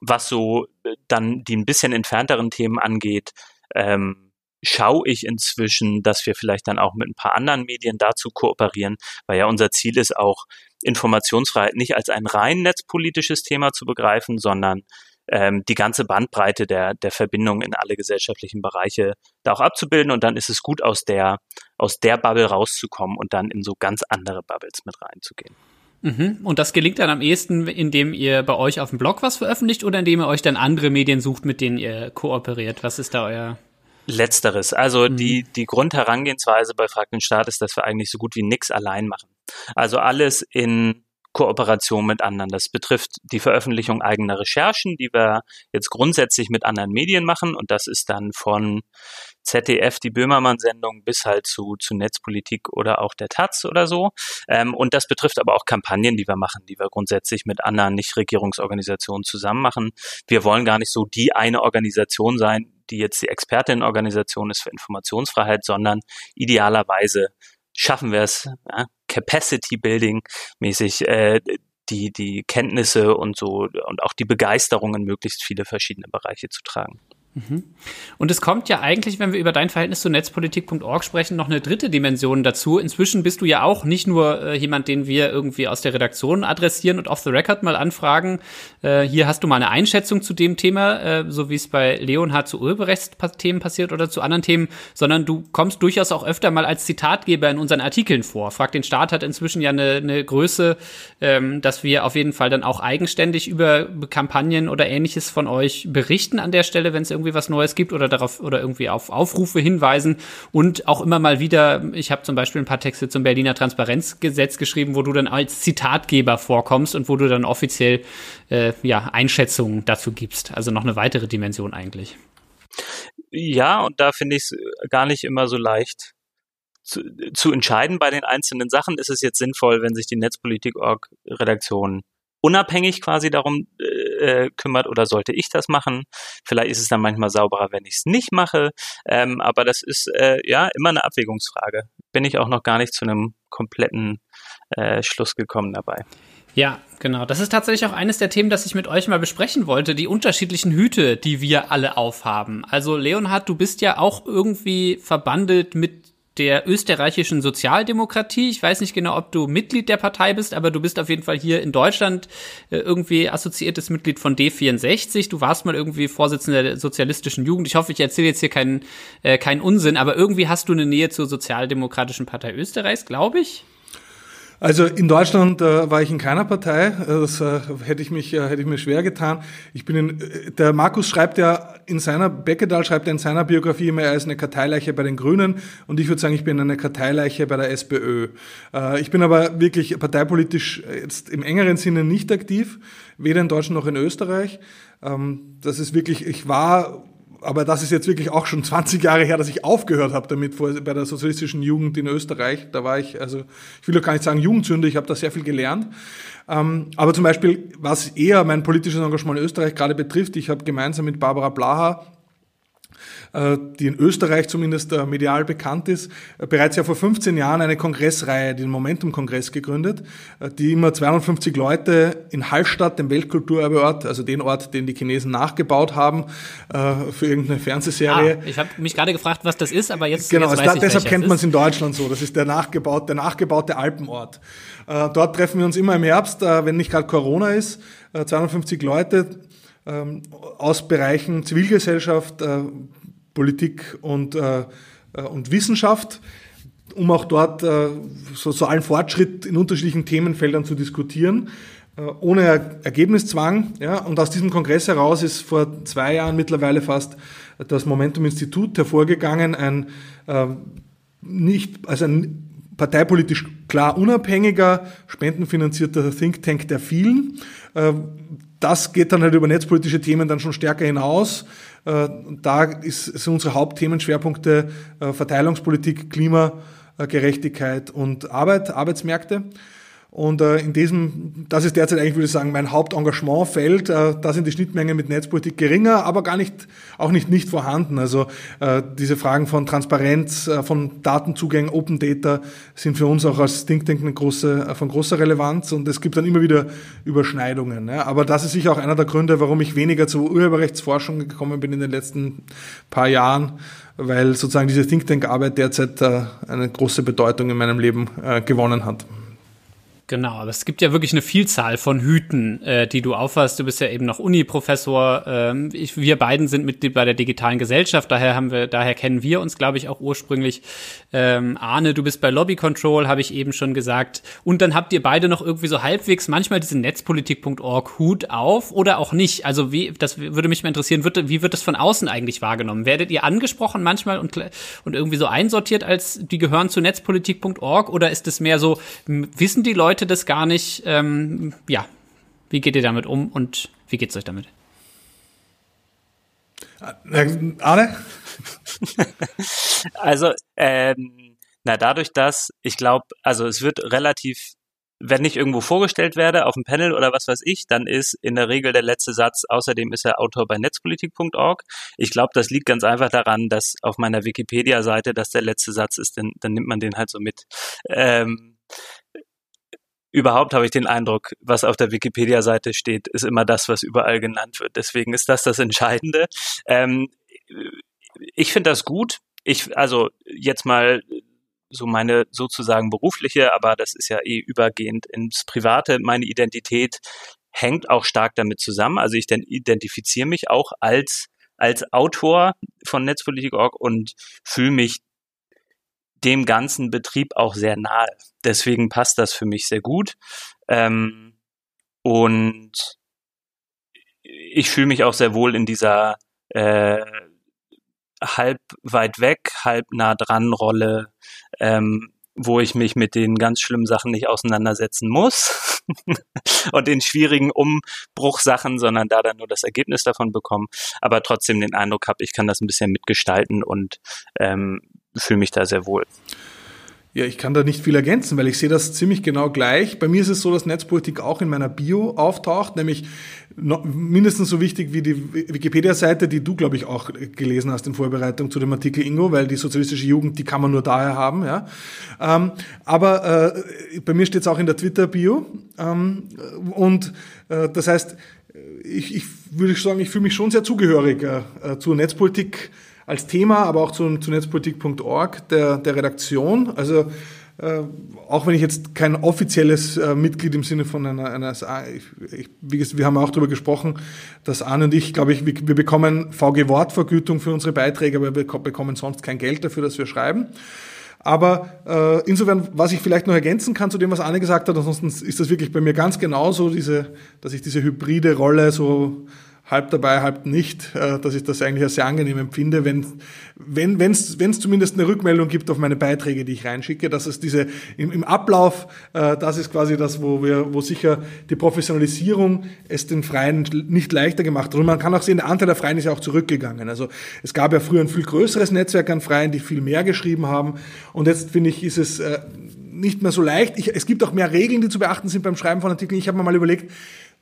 Was so äh, dann die ein bisschen entfernteren Themen angeht, ähm, schaue ich inzwischen, dass wir vielleicht dann auch mit ein paar anderen Medien dazu kooperieren, weil ja unser Ziel ist auch, Informationsfreiheit nicht als ein rein netzpolitisches Thema zu begreifen, sondern ähm, die ganze Bandbreite der, der Verbindung in alle gesellschaftlichen Bereiche da auch abzubilden. Und dann ist es gut, aus der, aus der Bubble rauszukommen und dann in so ganz andere Bubbles mit reinzugehen. Mhm. Und das gelingt dann am ehesten, indem ihr bei euch auf dem Blog was veröffentlicht oder indem ihr euch dann andere Medien sucht, mit denen ihr kooperiert? Was ist da euer Letzteres. Also mhm. die, die Grundherangehensweise bei Frag den Staat ist, dass wir eigentlich so gut wie nichts allein machen. Also alles in Kooperation mit anderen. Das betrifft die Veröffentlichung eigener Recherchen, die wir jetzt grundsätzlich mit anderen Medien machen. Und das ist dann von ZDF, die Böhmermann-Sendung, bis halt zu, zu Netzpolitik oder auch der Taz oder so. Ähm, und das betrifft aber auch Kampagnen, die wir machen, die wir grundsätzlich mit anderen Nichtregierungsorganisationen zusammen machen. Wir wollen gar nicht so die eine Organisation sein, die jetzt die Expertinnenorganisation ist für Informationsfreiheit, sondern idealerweise schaffen wir es, ja, Capacity Building mäßig äh, die, die Kenntnisse und so und auch die Begeisterung in möglichst viele verschiedene Bereiche zu tragen. Mhm. Und es kommt ja eigentlich, wenn wir über dein Verhältnis zu netzpolitik.org sprechen, noch eine dritte Dimension dazu. Inzwischen bist du ja auch nicht nur äh, jemand, den wir irgendwie aus der Redaktion adressieren und off the record mal anfragen. Äh, hier hast du mal eine Einschätzung zu dem Thema, äh, so wie es bei Leonhard zu Urheberrechtsthemen passiert oder zu anderen Themen, sondern du kommst durchaus auch öfter mal als Zitatgeber in unseren Artikeln vor. Frag den Staat hat inzwischen ja eine, eine Größe, ähm, dass wir auf jeden Fall dann auch eigenständig über Kampagnen oder ähnliches von euch berichten an der Stelle, wenn es irgendwie was Neues gibt oder darauf oder irgendwie auf Aufrufe hinweisen und auch immer mal wieder, ich habe zum Beispiel ein paar Texte zum Berliner Transparenzgesetz geschrieben, wo du dann als Zitatgeber vorkommst und wo du dann offiziell äh, ja, Einschätzungen dazu gibst. Also noch eine weitere Dimension eigentlich. Ja, und da finde ich es gar nicht immer so leicht zu, zu entscheiden bei den einzelnen Sachen. Ist es jetzt sinnvoll, wenn sich die Netzpolitik-Org-Redaktion unabhängig quasi darum äh, kümmert oder sollte ich das machen? Vielleicht ist es dann manchmal sauberer, wenn ich es nicht mache. Ähm, aber das ist äh, ja immer eine Abwägungsfrage. Bin ich auch noch gar nicht zu einem kompletten äh, Schluss gekommen dabei. Ja, genau. Das ist tatsächlich auch eines der Themen, das ich mit euch mal besprechen wollte. Die unterschiedlichen Hüte, die wir alle aufhaben. Also Leonhard, du bist ja auch irgendwie verbandelt mit der österreichischen Sozialdemokratie. Ich weiß nicht genau, ob du Mitglied der Partei bist, aber du bist auf jeden Fall hier in Deutschland äh, irgendwie assoziiertes Mitglied von D64. Du warst mal irgendwie Vorsitzender der sozialistischen Jugend. Ich hoffe, ich erzähle jetzt hier keinen, äh, keinen Unsinn, aber irgendwie hast du eine Nähe zur Sozialdemokratischen Partei Österreichs, glaube ich. Also in Deutschland äh, war ich in keiner Partei. Das äh, hätte ich mich äh, hätte ich mir schwer getan. Ich bin in, äh, der Markus schreibt ja in seiner Beckedahl schreibt er in seiner Biografie immer, er ist eine Karteileiche bei den Grünen und ich würde sagen, ich bin eine Karteileiche bei der SPÖ. Äh, ich bin aber wirklich parteipolitisch jetzt im engeren Sinne nicht aktiv, weder in Deutschland noch in Österreich. Ähm, das ist wirklich, ich war aber das ist jetzt wirklich auch schon 20 Jahre her, dass ich aufgehört habe damit vor, bei der sozialistischen Jugend in Österreich. Da war ich, also ich will doch gar nicht sagen Jugendsünde, ich habe da sehr viel gelernt. Ähm, aber zum Beispiel, was eher mein politisches Engagement in Österreich gerade betrifft, ich habe gemeinsam mit Barbara Blaha die in Österreich zumindest äh, medial bekannt ist, äh, bereits ja vor 15 Jahren eine Kongressreihe, den Momentum-Kongress gegründet, die immer 250 Leute in Hallstatt, dem Weltkulturerbeort, also den Ort, den die Chinesen nachgebaut haben, für irgendeine Fernsehserie. Ah, ich habe mich gerade gefragt, was das ist, aber jetzt Genau, jetzt weiß da, deshalb kennt man es in Deutschland so. Das ist der nachgebaute, der nachgebaute Alpenort. Dort treffen wir uns immer im Herbst, wenn nicht gerade Corona ist, 250 Leute ähm, aus Bereichen Zivilgesellschaft, Politik und, äh, äh, und Wissenschaft, um auch dort äh, so, so allen Fortschritt in unterschiedlichen Themenfeldern zu diskutieren äh, ohne Ergebniszwang. Ja, und aus diesem Kongress heraus ist vor zwei Jahren mittlerweile fast das Momentum-Institut hervorgegangen, ein äh, nicht, also ein parteipolitisch klar unabhängiger, spendenfinanzierter Think Tank der vielen. Äh, das geht dann halt über netzpolitische Themen dann schon stärker hinaus. Äh, da sind unsere Hauptthemenschwerpunkte äh, Verteilungspolitik, Klimagerechtigkeit und Arbeit, Arbeitsmärkte. Und äh, in diesem, das ist derzeit eigentlich, würde ich sagen, mein Hauptengagementfeld. Äh, da sind die Schnittmengen mit Netzpolitik geringer, aber gar nicht, auch nicht nicht vorhanden. Also äh, diese Fragen von Transparenz, äh, von Datenzugängen, Open Data sind für uns auch als Think Tank eine große, äh, von großer Relevanz und es gibt dann immer wieder Überschneidungen. Ja. Aber das ist sicher auch einer der Gründe, warum ich weniger zur Urheberrechtsforschung gekommen bin in den letzten paar Jahren, weil sozusagen diese Think Tank Arbeit derzeit äh, eine große Bedeutung in meinem Leben äh, gewonnen hat. Genau, aber es gibt ja wirklich eine Vielzahl von Hüten, äh, die du aufhast. Du bist ja eben noch Uni-Professor. Ähm, ich, wir beiden sind Mitglied bei der digitalen Gesellschaft, daher haben wir, daher kennen wir uns, glaube ich, auch ursprünglich. Ähm, Arne, du bist bei Lobby Control, habe ich eben schon gesagt. Und dann habt ihr beide noch irgendwie so halbwegs manchmal diesen Netzpolitik.org Hut auf oder auch nicht. Also wie, das würde mich mal interessieren, wird, wie wird das von außen eigentlich wahrgenommen? Werdet ihr angesprochen manchmal und, und irgendwie so einsortiert als die gehören zu Netzpolitik.org oder ist es mehr so, wissen die Leute, Leute das gar nicht. Ähm, ja, wie geht ihr damit um und wie geht es euch damit? Äh, Arne? also, ähm, na, dadurch, dass ich glaube, also es wird relativ, wenn ich irgendwo vorgestellt werde auf dem Panel oder was weiß ich, dann ist in der Regel der letzte Satz, außerdem ist er Autor bei netzpolitik.org. Ich glaube, das liegt ganz einfach daran, dass auf meiner Wikipedia-Seite das der letzte Satz ist, denn dann nimmt man den halt so mit. Ähm, überhaupt habe ich den Eindruck, was auf der Wikipedia-Seite steht, ist immer das, was überall genannt wird. Deswegen ist das das Entscheidende. Ähm, ich finde das gut. Ich, also jetzt mal so meine sozusagen berufliche, aber das ist ja eh übergehend ins Private. Meine Identität hängt auch stark damit zusammen. Also ich identifiziere mich auch als als Autor von Netzpolitik.org und fühle mich dem ganzen Betrieb auch sehr nahe. Deswegen passt das für mich sehr gut. Ähm, und ich fühle mich auch sehr wohl in dieser äh, halb weit weg, halb nah dran Rolle, ähm, wo ich mich mit den ganz schlimmen Sachen nicht auseinandersetzen muss und den schwierigen Umbruchsachen, sondern da dann nur das Ergebnis davon bekommen, aber trotzdem den Eindruck habe, ich kann das ein bisschen mitgestalten und ähm, fühle mich da sehr wohl. Ja, ich kann da nicht viel ergänzen, weil ich sehe das ziemlich genau gleich. Bei mir ist es so, dass Netzpolitik auch in meiner Bio auftaucht, nämlich mindestens so wichtig wie die Wikipedia-Seite, die du, glaube ich, auch gelesen hast in Vorbereitung zu dem Artikel Ingo, weil die sozialistische Jugend, die kann man nur daher haben. Ja. Ähm, aber äh, bei mir steht es auch in der Twitter-Bio. Ähm, und äh, das heißt, ich, ich würde sagen, ich fühle mich schon sehr zugehörig äh, zur Netzpolitik als Thema, aber auch zu, zu netzpolitik.org, der, der Redaktion. Also äh, auch wenn ich jetzt kein offizielles äh, Mitglied im Sinne von einer, einer ich, ich, wie, wir haben auch darüber gesprochen, dass Arne und ich, glaube ich, wir, wir bekommen VG Wortvergütung für unsere Beiträge, aber wir bekommen sonst kein Geld dafür, dass wir schreiben. Aber äh, insofern, was ich vielleicht noch ergänzen kann zu dem, was Arne gesagt hat, ansonsten ist das wirklich bei mir ganz genauso, diese, dass ich diese hybride Rolle so halb dabei, halb nicht, äh, dass ich das eigentlich sehr angenehm empfinde, wenn wenn es wenn es zumindest eine Rückmeldung gibt auf meine Beiträge, die ich reinschicke, dass es diese im, im Ablauf, äh, das ist quasi das, wo wir wo sicher die Professionalisierung es den Freien nicht leichter gemacht hat. Und man kann auch sehen, der Anteil der Freien ist ja auch zurückgegangen. Also es gab ja früher ein viel größeres Netzwerk an Freien, die viel mehr geschrieben haben. Und jetzt finde ich, ist es äh, nicht mehr so leicht. Ich, es gibt auch mehr Regeln, die zu beachten sind beim Schreiben von Artikeln. Ich habe mir mal überlegt,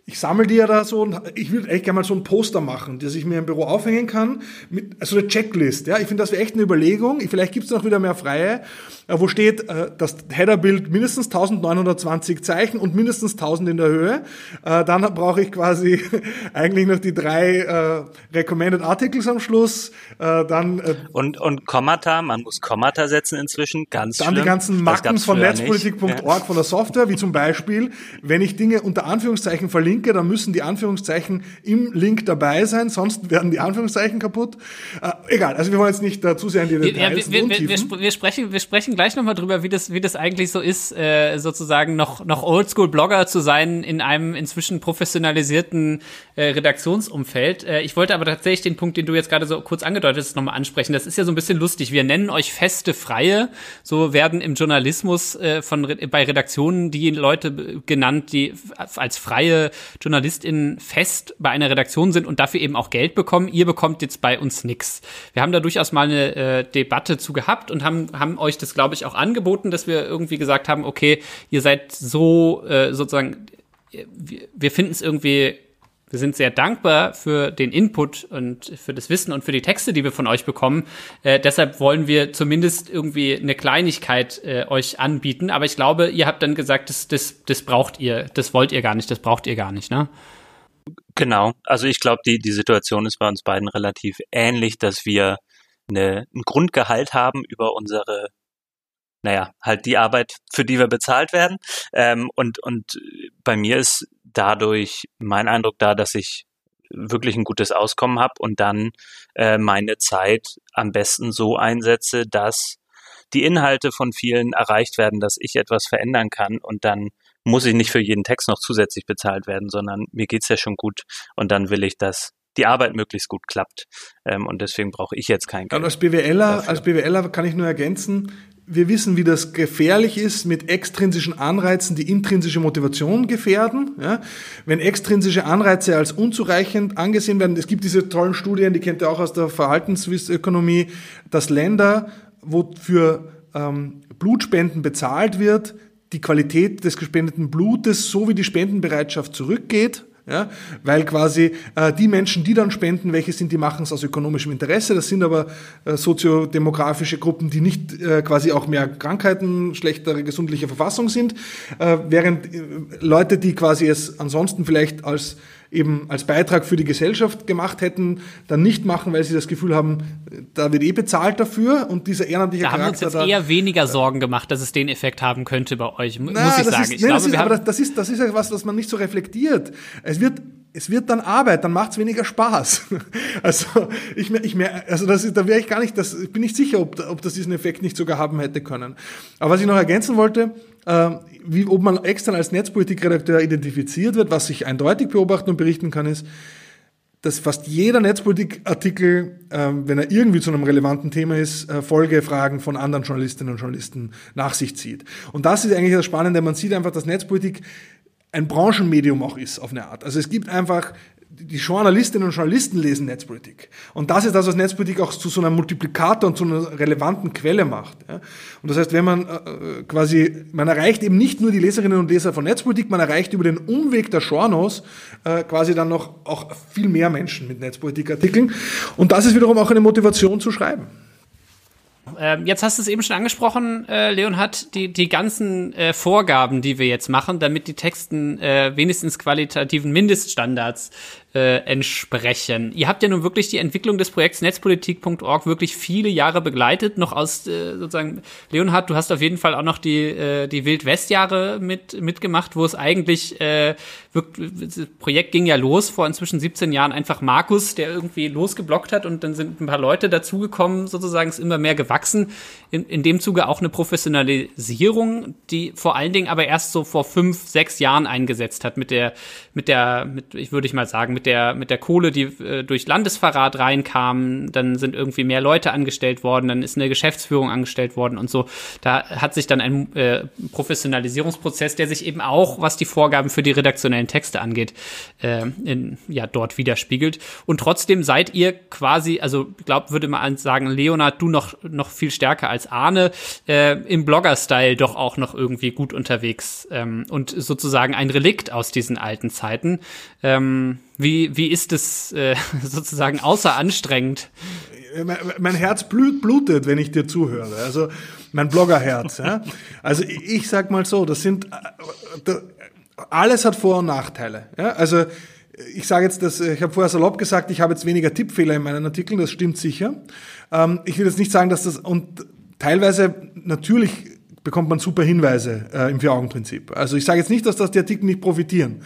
ich sammle die ja da so und ich würde echt gerne mal so ein Poster machen, das ich mir im Büro aufhängen kann, mit so also eine Checklist. Ja, ich finde, das wäre echt eine Überlegung. Vielleicht gibt es noch wieder mehr freie, äh, wo steht, äh, das Headerbild mindestens 1920 Zeichen und mindestens 1000 in der Höhe. Äh, dann brauche ich quasi eigentlich noch die drei äh, Recommended Articles am Schluss. Äh, dann äh, und und Kommata, man muss Kommata setzen inzwischen, ganz Dann schlimm. die ganzen Macken von netzpolitik.org ja. von der Software, wie zum Beispiel, wenn ich Dinge unter Anführungszeichen verlinke, verlinke, dann müssen die Anführungszeichen im Link dabei sein, sonst werden die Anführungszeichen kaputt. Äh, egal, also wir wollen jetzt nicht äh, zu sehr in die Details ja, wir, wir, wir, wir, sprechen, wir sprechen gleich nochmal drüber, wie das, wie das eigentlich so ist, äh, sozusagen noch, noch Oldschool-Blogger zu sein in einem inzwischen professionalisierten äh, Redaktionsumfeld. Äh, ich wollte aber tatsächlich den Punkt, den du jetzt gerade so kurz angedeutet hast, nochmal ansprechen. Das ist ja so ein bisschen lustig. Wir nennen euch feste Freie. So werden im Journalismus äh, von bei Redaktionen die Leute genannt, die als freie JournalistInnen fest bei einer Redaktion sind und dafür eben auch Geld bekommen. Ihr bekommt jetzt bei uns nichts. Wir haben da durchaus mal eine äh, Debatte zu gehabt und haben, haben euch das, glaube ich, auch angeboten, dass wir irgendwie gesagt haben, okay, ihr seid so äh, sozusagen, wir, wir finden es irgendwie wir sind sehr dankbar für den Input und für das Wissen und für die Texte, die wir von euch bekommen. Äh, deshalb wollen wir zumindest irgendwie eine Kleinigkeit äh, euch anbieten. Aber ich glaube, ihr habt dann gesagt, das, das, das braucht ihr, das wollt ihr gar nicht, das braucht ihr gar nicht, ne? Genau. Also ich glaube, die, die Situation ist bei uns beiden relativ ähnlich, dass wir eine, ein Grundgehalt haben über unsere naja, halt die Arbeit, für die wir bezahlt werden. Ähm, und, und bei mir ist dadurch mein Eindruck da, dass ich wirklich ein gutes Auskommen habe und dann äh, meine Zeit am besten so einsetze, dass die Inhalte von vielen erreicht werden, dass ich etwas verändern kann und dann muss ich nicht für jeden Text noch zusätzlich bezahlt werden, sondern mir geht's ja schon gut und dann will ich, dass die Arbeit möglichst gut klappt. Ähm, und deswegen brauche ich jetzt kein Geld. Und als BWLer, als BWLer kann ich nur ergänzen, wir wissen, wie das gefährlich ist mit extrinsischen Anreizen, die intrinsische Motivation gefährden. Ja? Wenn extrinsische Anreize als unzureichend angesehen werden, es gibt diese tollen Studien, die kennt ihr auch aus der Verhaltensökonomie, dass Länder, wo für ähm, Blutspenden bezahlt wird, die Qualität des gespendeten Blutes sowie die Spendenbereitschaft zurückgeht ja, weil quasi äh, die Menschen, die dann spenden, welche sind, die machen es aus ökonomischem Interesse. Das sind aber äh, soziodemografische Gruppen, die nicht äh, quasi auch mehr Krankheiten, schlechtere gesundliche Verfassung sind, äh, während äh, Leute, die quasi es ansonsten vielleicht als eben als Beitrag für die Gesellschaft gemacht hätten, dann nicht machen, weil sie das Gefühl haben, da wird eh bezahlt dafür und dieser ehrenamtliche da Charakter. haben wir uns jetzt da, eher weniger Sorgen gemacht, dass es den Effekt haben könnte bei euch, muss na, ich sagen. Ist, ich nee, glaube, das ist, aber das ist, das ist ja was, was man nicht so reflektiert. Es wird es wird dann Arbeit, dann macht es weniger Spaß. Also ich, ich mehr, also das ist, da wäre ich gar nicht, das ich bin nicht sicher, ob, ob das diesen Effekt nicht sogar haben hätte können. Aber was ich noch ergänzen wollte, äh, wie, ob man extern als Netzpolitikredakteur identifiziert wird, was ich eindeutig beobachten und berichten kann, ist, dass fast jeder Netzpolitikartikel, äh, wenn er irgendwie zu einem relevanten Thema ist, äh, Folgefragen von anderen Journalistinnen und Journalisten nach sich zieht. Und das ist eigentlich das Spannende. Man sieht einfach, dass Netzpolitik ein Branchenmedium auch ist auf eine Art. Also es gibt einfach die Journalistinnen und Journalisten lesen Netzpolitik. Und das ist das, was Netzpolitik auch zu so einem Multiplikator und zu einer relevanten Quelle macht. Und das heißt, wenn man äh, quasi, man erreicht eben nicht nur die Leserinnen und Leser von Netzpolitik, man erreicht über den Umweg der Journos äh, quasi dann noch auch viel mehr Menschen mit Netzpolitikartikeln. Und das ist wiederum auch eine Motivation zu schreiben. Ähm, jetzt hast du es eben schon angesprochen, äh, Leonhard, die, die ganzen äh, Vorgaben, die wir jetzt machen, damit die Texten äh, wenigstens qualitativen Mindeststandards äh, entsprechen. Ihr habt ja nun wirklich die Entwicklung des Projekts Netzpolitik.org wirklich viele Jahre begleitet, noch aus äh, sozusagen, Leonhard, du hast auf jeden Fall auch noch die, äh, die Wild-West-Jahre mit, mitgemacht, wo es eigentlich, äh, wirklich, das Projekt ging ja los vor inzwischen 17 Jahren, einfach Markus, der irgendwie losgeblockt hat und dann sind ein paar Leute dazugekommen, sozusagen ist immer mehr gewachsen. In, in dem Zuge auch eine Professionalisierung, die vor allen Dingen aber erst so vor fünf, sechs Jahren eingesetzt hat mit der, mit der, mit, ich würde ich mal sagen, mit mit der, mit der Kohle, die äh, durch Landesverrat reinkam, dann sind irgendwie mehr Leute angestellt worden, dann ist eine Geschäftsführung angestellt worden und so. Da hat sich dann ein äh, Professionalisierungsprozess, der sich eben auch, was die Vorgaben für die redaktionellen Texte angeht, äh, in, ja, dort widerspiegelt. Und trotzdem seid ihr quasi, also glaub, würde man sagen, Leonard, du noch, noch viel stärker als Arne, äh, im Blogger-Style doch auch noch irgendwie gut unterwegs ähm, und sozusagen ein Relikt aus diesen alten Zeiten. Ähm, wie, wie ist es äh, sozusagen außer anstrengend? Mein, mein Herz blut, blutet, wenn ich dir zuhöre. Also mein Bloggerherz. ja. Also ich, ich sag mal so, das sind äh, alles hat Vor- und Nachteile. Ja. Also ich sage jetzt, dass ich habe vorher salopp gesagt, ich habe jetzt weniger Tippfehler in meinen Artikeln, das stimmt sicher. Ähm, ich will jetzt nicht sagen, dass das und teilweise natürlich bekommt man super Hinweise äh, im Vier-Augen-Prinzip. Also ich sage jetzt nicht, dass das die Artikel nicht profitieren,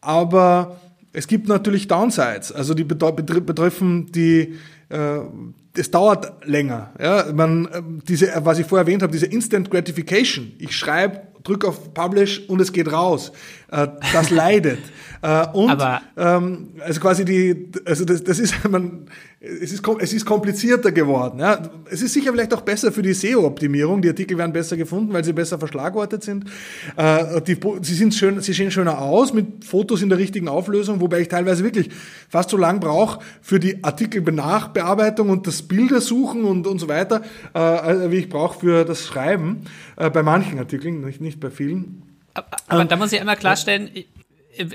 aber es gibt natürlich Downsides, also die betreffen die, äh, es dauert länger. Ja, man, äh, diese, was ich vorher erwähnt habe, diese Instant Gratification. Ich schreibe, drücke auf Publish und es geht raus. Äh, das leidet. Äh, und Aber ähm, also quasi die, also das, das ist man, es ist es ist komplizierter geworden. Ja. Es ist sicher vielleicht auch besser für die SEO-Optimierung. Die Artikel werden besser gefunden, weil sie besser verschlagwortet sind. Äh, die, sie sind schön, sie sehen schöner aus mit Fotos in der richtigen Auflösung, wobei ich teilweise wirklich fast so lang brauche für die Artikelnachbearbeitung und das Bilder suchen und und so weiter, äh, wie ich brauche für das Schreiben äh, bei manchen Artikeln, nicht, nicht bei vielen. Aber, aber ähm, da muss ich einmal klarstellen, äh,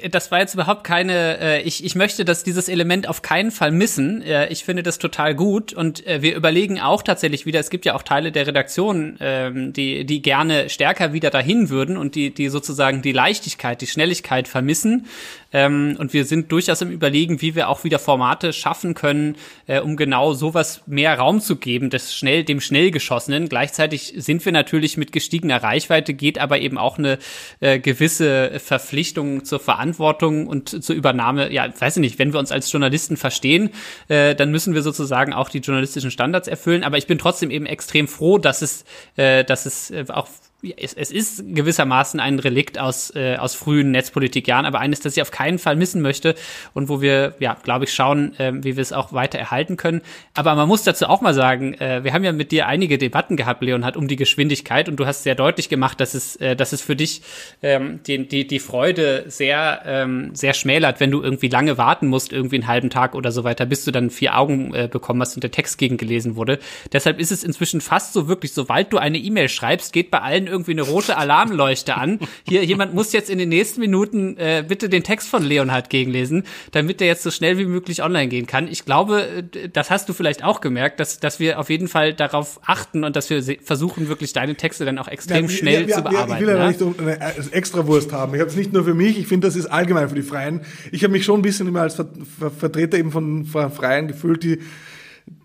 das war jetzt überhaupt keine, äh, ich, ich möchte dass dieses Element auf keinen Fall missen. Äh, ich finde das total gut und äh, wir überlegen auch tatsächlich wieder, es gibt ja auch Teile der Redaktion, ähm, die, die gerne stärker wieder dahin würden und die, die sozusagen die Leichtigkeit, die Schnelligkeit vermissen. Ähm, und wir sind durchaus im Überlegen, wie wir auch wieder Formate schaffen können, äh, um genau sowas mehr Raum zu geben, das schnell, dem Schnellgeschossenen. Gleichzeitig sind wir natürlich mit gestiegener Reichweite, geht aber eben auch eine äh, gewisse Verpflichtung zur Verantwortung und zur Übernahme. Ja, weiß ich nicht, wenn wir uns als Journalisten verstehen, äh, dann müssen wir sozusagen auch die journalistischen Standards erfüllen. Aber ich bin trotzdem eben extrem froh, dass es, äh, dass es äh, auch es, es ist gewissermaßen ein Relikt aus, äh, aus frühen Netzpolitikjahren, aber eines, das ich auf keinen Fall missen möchte und wo wir, ja, glaube ich, schauen, äh, wie wir es auch weiter erhalten können. Aber man muss dazu auch mal sagen, äh, wir haben ja mit dir einige Debatten gehabt, Leonhard, um die Geschwindigkeit und du hast sehr deutlich gemacht, dass es, äh, dass es für dich ähm, die, die, die Freude sehr, ähm, sehr schmälert, wenn du irgendwie lange warten musst, irgendwie einen halben Tag oder so weiter, bis du dann vier Augen äh, bekommen hast und der Text gegengelesen wurde. Deshalb ist es inzwischen fast so wirklich, sobald du eine E-Mail schreibst, geht bei allen irgendwie eine rote Alarmleuchte an. Hier, jemand muss jetzt in den nächsten Minuten äh, bitte den Text von Leonhard gegenlesen, damit der jetzt so schnell wie möglich online gehen kann. Ich glaube, äh, das hast du vielleicht auch gemerkt, dass, dass wir auf jeden Fall darauf achten und dass wir versuchen, wirklich deine Texte dann auch extrem ja, schnell ja, ja, zu bearbeiten. ich will ja, nicht so eine Extrawurst haben. Ich habe es nicht nur für mich, ich finde, das ist allgemein für die Freien. Ich habe mich schon ein bisschen immer als Ver Ver Vertreter eben von, von Freien gefühlt, die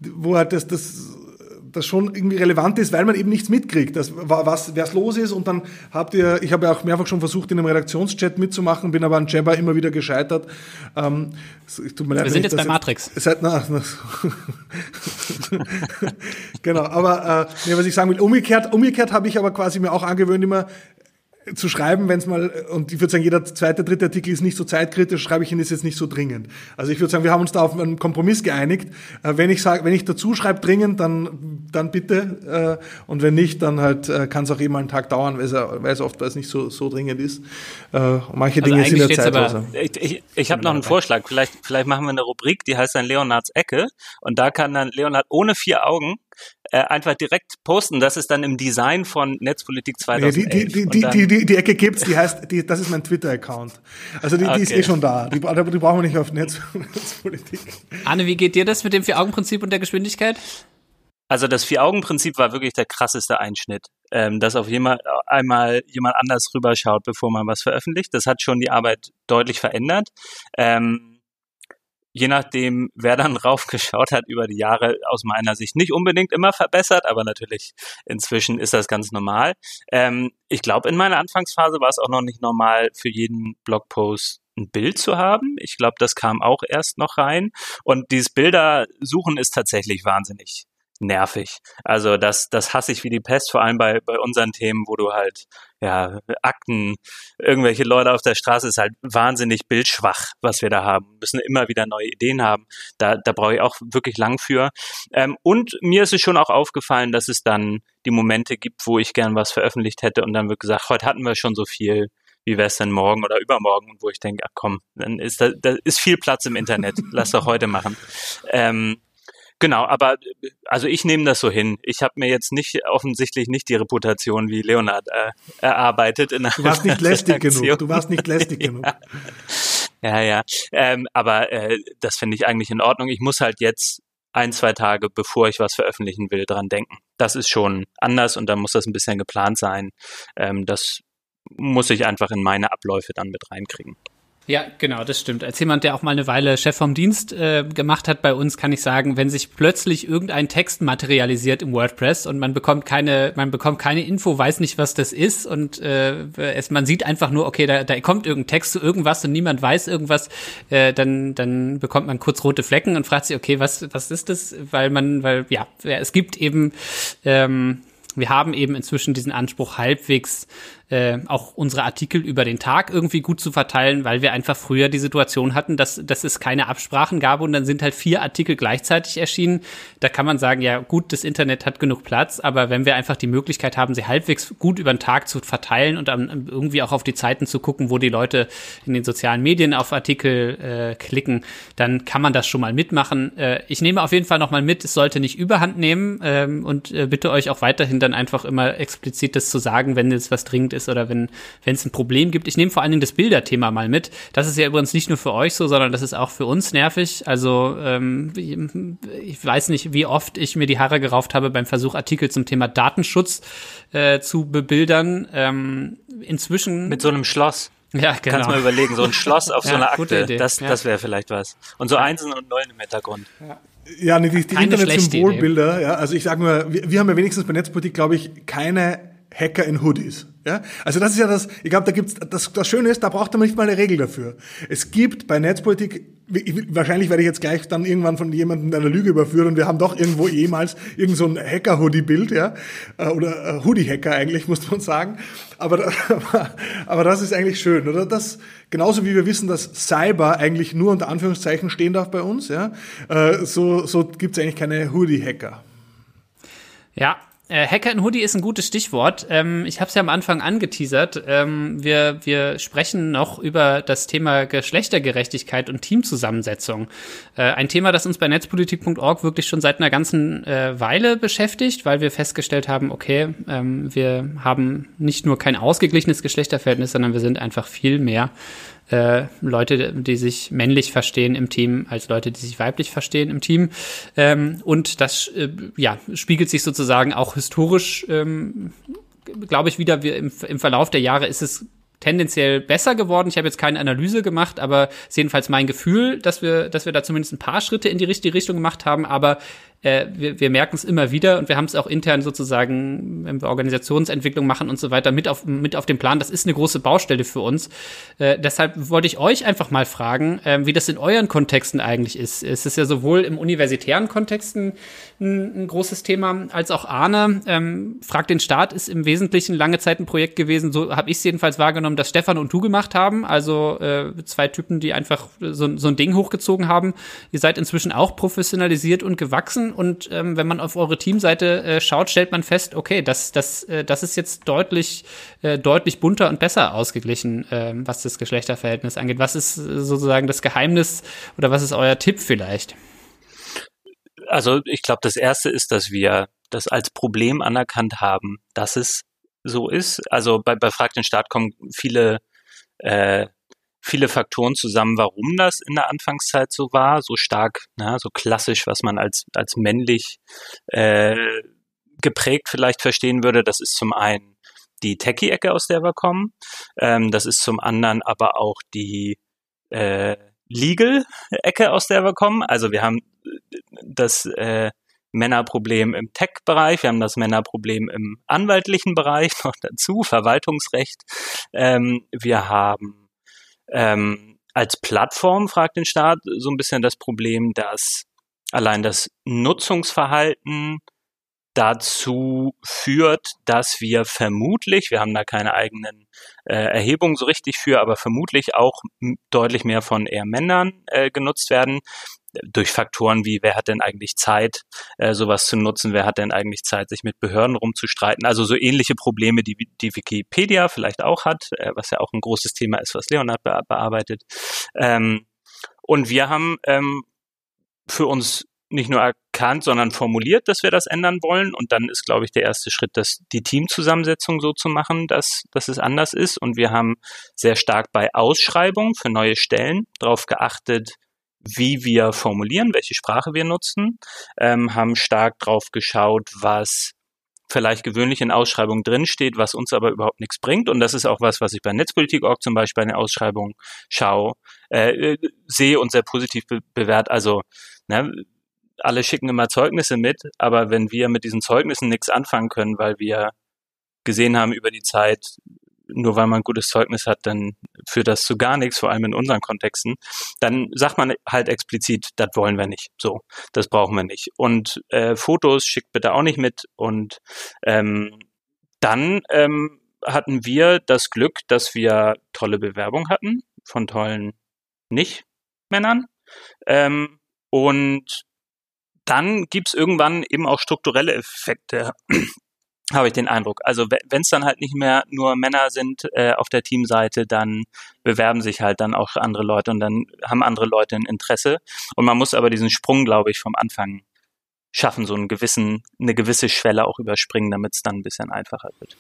wo halt das, das das schon irgendwie relevant ist, weil man eben nichts mitkriegt, das, was, was los ist. Und dann habt ihr, ich habe ja auch mehrfach schon versucht, in einem Redaktionschat mitzumachen, bin aber an Jabba immer wieder gescheitert. Ähm, leid, Wir sind jetzt bei Matrix. Seit, na, na, genau, aber äh, nee, was ich sagen will, umgekehrt, umgekehrt habe ich aber quasi mir auch angewöhnt, immer zu schreiben, wenn es mal, und ich würde sagen, jeder zweite, dritte Artikel ist nicht so zeitkritisch, schreibe ich ihn, ist jetzt nicht so dringend. Also ich würde sagen, wir haben uns da auf einen Kompromiss geeinigt. Äh, wenn ich sage, wenn ich dazu schreibe dringend, dann, dann bitte. Äh, und wenn nicht, dann halt äh, kann es auch eben mal einen Tag dauern, weil es, oft weil es nicht so, so dringend ist. Und manche also Dinge sind ja zeitloser. Ich, ich, ich habe noch einen Vorschlag. Vielleicht, vielleicht machen wir eine Rubrik, die heißt dann Leonards Ecke. Und da kann dann Leonard ohne vier Augen äh, einfach direkt posten. Das ist dann im Design von Netzpolitik 2011. Nee, die, die, die, die, die, Ecke gibt's, die heißt, die, das ist mein Twitter-Account. Also die, okay. die ist eh schon da. Die, die brauchen wir nicht auf Netz, Netzpolitik. Anne, wie geht dir das mit dem Vier-Augen-Prinzip und der Geschwindigkeit? Also das Vier-Augen-Prinzip war wirklich der krasseste Einschnitt, ähm, dass auf jemand, einmal jemand anders rüberschaut, bevor man was veröffentlicht. Das hat schon die Arbeit deutlich verändert. Ähm, je nachdem, wer dann raufgeschaut hat über die Jahre, aus meiner Sicht nicht unbedingt immer verbessert, aber natürlich inzwischen ist das ganz normal. Ähm, ich glaube, in meiner Anfangsphase war es auch noch nicht normal, für jeden Blogpost ein Bild zu haben. Ich glaube, das kam auch erst noch rein. Und dieses Bildersuchen ist tatsächlich wahnsinnig nervig. Also das, das hasse ich wie die Pest, vor allem bei, bei unseren Themen, wo du halt, ja, Akten, irgendwelche Leute auf der Straße ist halt wahnsinnig bildschwach, was wir da haben. Wir müssen immer wieder neue Ideen haben. Da, da brauche ich auch wirklich lang für. Ähm, und mir ist es schon auch aufgefallen, dass es dann die Momente gibt, wo ich gern was veröffentlicht hätte und dann wird gesagt, heute hatten wir schon so viel, wie wäre es denn morgen oder übermorgen? Und wo ich denke, ach komm, dann ist da, da ist viel Platz im Internet, lass doch heute machen. Ähm, Genau, aber also ich nehme das so hin. Ich habe mir jetzt nicht offensichtlich nicht die Reputation wie Leonard äh, erarbeitet. In du warst nicht lästig genug. Du warst nicht lästig genug. Ja, ja. Ähm, aber äh, das finde ich eigentlich in Ordnung. Ich muss halt jetzt ein, zwei Tage, bevor ich was veröffentlichen will, dran denken. Das ist schon anders und da muss das ein bisschen geplant sein. Ähm, das muss ich einfach in meine Abläufe dann mit reinkriegen. Ja, genau, das stimmt. Als jemand, der auch mal eine Weile Chef vom Dienst äh, gemacht hat bei uns, kann ich sagen, wenn sich plötzlich irgendein Text materialisiert im WordPress und man bekommt keine, man bekommt keine Info, weiß nicht, was das ist und äh, es, man sieht einfach nur, okay, da, da kommt irgendein Text zu irgendwas und niemand weiß irgendwas, äh, dann, dann bekommt man kurz rote Flecken und fragt sich, okay, was, was ist das? Weil man, weil ja, es gibt eben ähm, wir haben eben inzwischen diesen Anspruch, halbwegs äh, auch unsere Artikel über den Tag irgendwie gut zu verteilen, weil wir einfach früher die Situation hatten, dass, dass es keine Absprachen gab und dann sind halt vier Artikel gleichzeitig erschienen. Da kann man sagen, ja gut, das Internet hat genug Platz, aber wenn wir einfach die Möglichkeit haben, sie halbwegs gut über den Tag zu verteilen und dann irgendwie auch auf die Zeiten zu gucken, wo die Leute in den sozialen Medien auf Artikel äh, klicken, dann kann man das schon mal mitmachen. Äh, ich nehme auf jeden Fall noch mal mit, es sollte nicht überhand nehmen ähm, und äh, bitte euch auch weiterhin dann einfach immer explizit das zu sagen, wenn jetzt was dringend ist ist oder wenn wenn es ein Problem gibt. Ich nehme vor allen Dingen das Bilderthema mal mit. Das ist ja übrigens nicht nur für euch so, sondern das ist auch für uns nervig. Also ähm, ich weiß nicht, wie oft ich mir die Haare gerauft habe beim Versuch, Artikel zum Thema Datenschutz äh, zu bebildern. Ähm, inzwischen mit so einem Schloss. Ja, genau. Kannst mal überlegen, so ein Schloss auf ja, so einer Akte, das, ja. das wäre vielleicht was. Und so Einsen und Nullen im Hintergrund. Ja. Ja, die, die Internet-Symbolbilder, ja, also ich sage nur, wir, wir haben ja wenigstens bei Netzpolitik, glaube ich, keine Hacker in Hoodies. Ja? Also das ist ja das, ich glaube, da gibt's das, das Schöne ist, da braucht man nicht mal eine Regel dafür. Es gibt bei Netzpolitik, wahrscheinlich werde ich jetzt gleich dann irgendwann von jemandem einer Lüge überführt und wir haben doch irgendwo jemals irgend so ein Hacker-Hoodie-Bild, ja, äh, oder äh, Hoodie-Hacker eigentlich, muss man sagen. Aber, aber, aber das ist eigentlich schön, oder? Das, genauso wie wir wissen, dass Cyber eigentlich nur unter Anführungszeichen stehen darf bei uns, ja, äh, so, so gibt's eigentlich keine Hoodie-Hacker. Ja, äh, Hacker in Hoodie ist ein gutes Stichwort. Ähm, ich habe es ja am Anfang angeteasert. Ähm, wir, wir sprechen noch über das Thema Geschlechtergerechtigkeit und Teamzusammensetzung. Äh, ein Thema, das uns bei netzpolitik.org wirklich schon seit einer ganzen äh, Weile beschäftigt, weil wir festgestellt haben, okay, ähm, wir haben nicht nur kein ausgeglichenes Geschlechterverhältnis, sondern wir sind einfach viel mehr äh, Leute, die sich männlich verstehen im Team, als Leute, die sich weiblich verstehen im Team. Ähm, und das äh, ja, spiegelt sich sozusagen auch historisch, ähm, glaube ich, wieder im, im Verlauf der Jahre ist es tendenziell besser geworden. Ich habe jetzt keine Analyse gemacht, aber ist jedenfalls mein Gefühl, dass wir, dass wir da zumindest ein paar Schritte in die richtige Richtung gemacht haben. Aber äh, wir, wir merken es immer wieder und wir haben es auch intern sozusagen, wenn wir Organisationsentwicklung machen und so weiter, mit auf, mit auf dem Plan. Das ist eine große Baustelle für uns. Äh, deshalb wollte ich euch einfach mal fragen, äh, wie das in euren Kontexten eigentlich ist. Es ist ja sowohl im universitären Kontext ein, ein, großes Thema, als auch Arne. Ähm, Frag den Staat ist im Wesentlichen lange Zeit ein Projekt gewesen, so habe ich es jedenfalls wahrgenommen, das Stefan und du gemacht haben. Also äh, zwei Typen, die einfach so, so ein Ding hochgezogen haben. Ihr seid inzwischen auch professionalisiert und gewachsen und ähm, wenn man auf eure Teamseite äh, schaut, stellt man fest, okay, das, das, äh, das ist jetzt deutlich, äh, deutlich bunter und besser ausgeglichen, äh, was das Geschlechterverhältnis angeht. Was ist äh, sozusagen das Geheimnis oder was ist euer Tipp vielleicht? Also ich glaube, das Erste ist, dass wir das als Problem anerkannt haben, dass es so ist. Also bei, bei Frag den Staat kommen viele äh, viele Faktoren zusammen, warum das in der Anfangszeit so war, so stark, na, so klassisch, was man als, als männlich äh, geprägt vielleicht verstehen würde. Das ist zum einen die Techie-Ecke, aus der wir kommen. Ähm, das ist zum anderen aber auch die äh, Legal-Ecke, aus der wir kommen. Also wir haben das äh, Männerproblem im Tech-Bereich, wir haben das Männerproblem im anwaltlichen Bereich noch dazu, Verwaltungsrecht. Ähm, wir haben ähm, als Plattform, fragt den Staat, so ein bisschen das Problem, dass allein das Nutzungsverhalten dazu führt, dass wir vermutlich, wir haben da keine eigenen äh, Erhebungen so richtig für, aber vermutlich auch deutlich mehr von eher Männern äh, genutzt werden durch Faktoren wie, wer hat denn eigentlich Zeit, äh, sowas zu nutzen, wer hat denn eigentlich Zeit, sich mit Behörden rumzustreiten. Also so ähnliche Probleme, die die Wikipedia vielleicht auch hat, äh, was ja auch ein großes Thema ist, was Leonard be bearbeitet. Ähm, und wir haben ähm, für uns nicht nur erkannt, sondern formuliert, dass wir das ändern wollen. Und dann ist, glaube ich, der erste Schritt, dass die Teamzusammensetzung so zu machen, dass, dass es anders ist. Und wir haben sehr stark bei Ausschreibungen für neue Stellen darauf geachtet, wie wir formulieren, welche Sprache wir nutzen, ähm, haben stark drauf geschaut, was vielleicht gewöhnlich in Ausschreibungen drinsteht, was uns aber überhaupt nichts bringt. Und das ist auch was, was ich bei Netzpolitik.org zum Beispiel bei den Ausschreibungen schaue, äh, sehe und sehr positiv be bewährt. Also ne, alle schicken immer Zeugnisse mit, aber wenn wir mit diesen Zeugnissen nichts anfangen können, weil wir gesehen haben über die Zeit, nur weil man gutes Zeugnis hat, dann führt das zu gar nichts, vor allem in unseren Kontexten, dann sagt man halt explizit, das wollen wir nicht. So, das brauchen wir nicht. Und äh, Fotos schickt bitte auch nicht mit. Und ähm, dann ähm, hatten wir das Glück, dass wir tolle Bewerbung hatten von tollen Nicht-Männern. Ähm, und dann gibt's irgendwann eben auch strukturelle Effekte, habe ich den Eindruck. Also wenn es dann halt nicht mehr nur Männer sind äh, auf der Teamseite, dann bewerben sich halt dann auch andere Leute und dann haben andere Leute ein Interesse. Und man muss aber diesen Sprung, glaube ich, vom Anfang schaffen, so einen gewissen, eine gewisse Schwelle auch überspringen, damit es dann ein bisschen einfacher wird.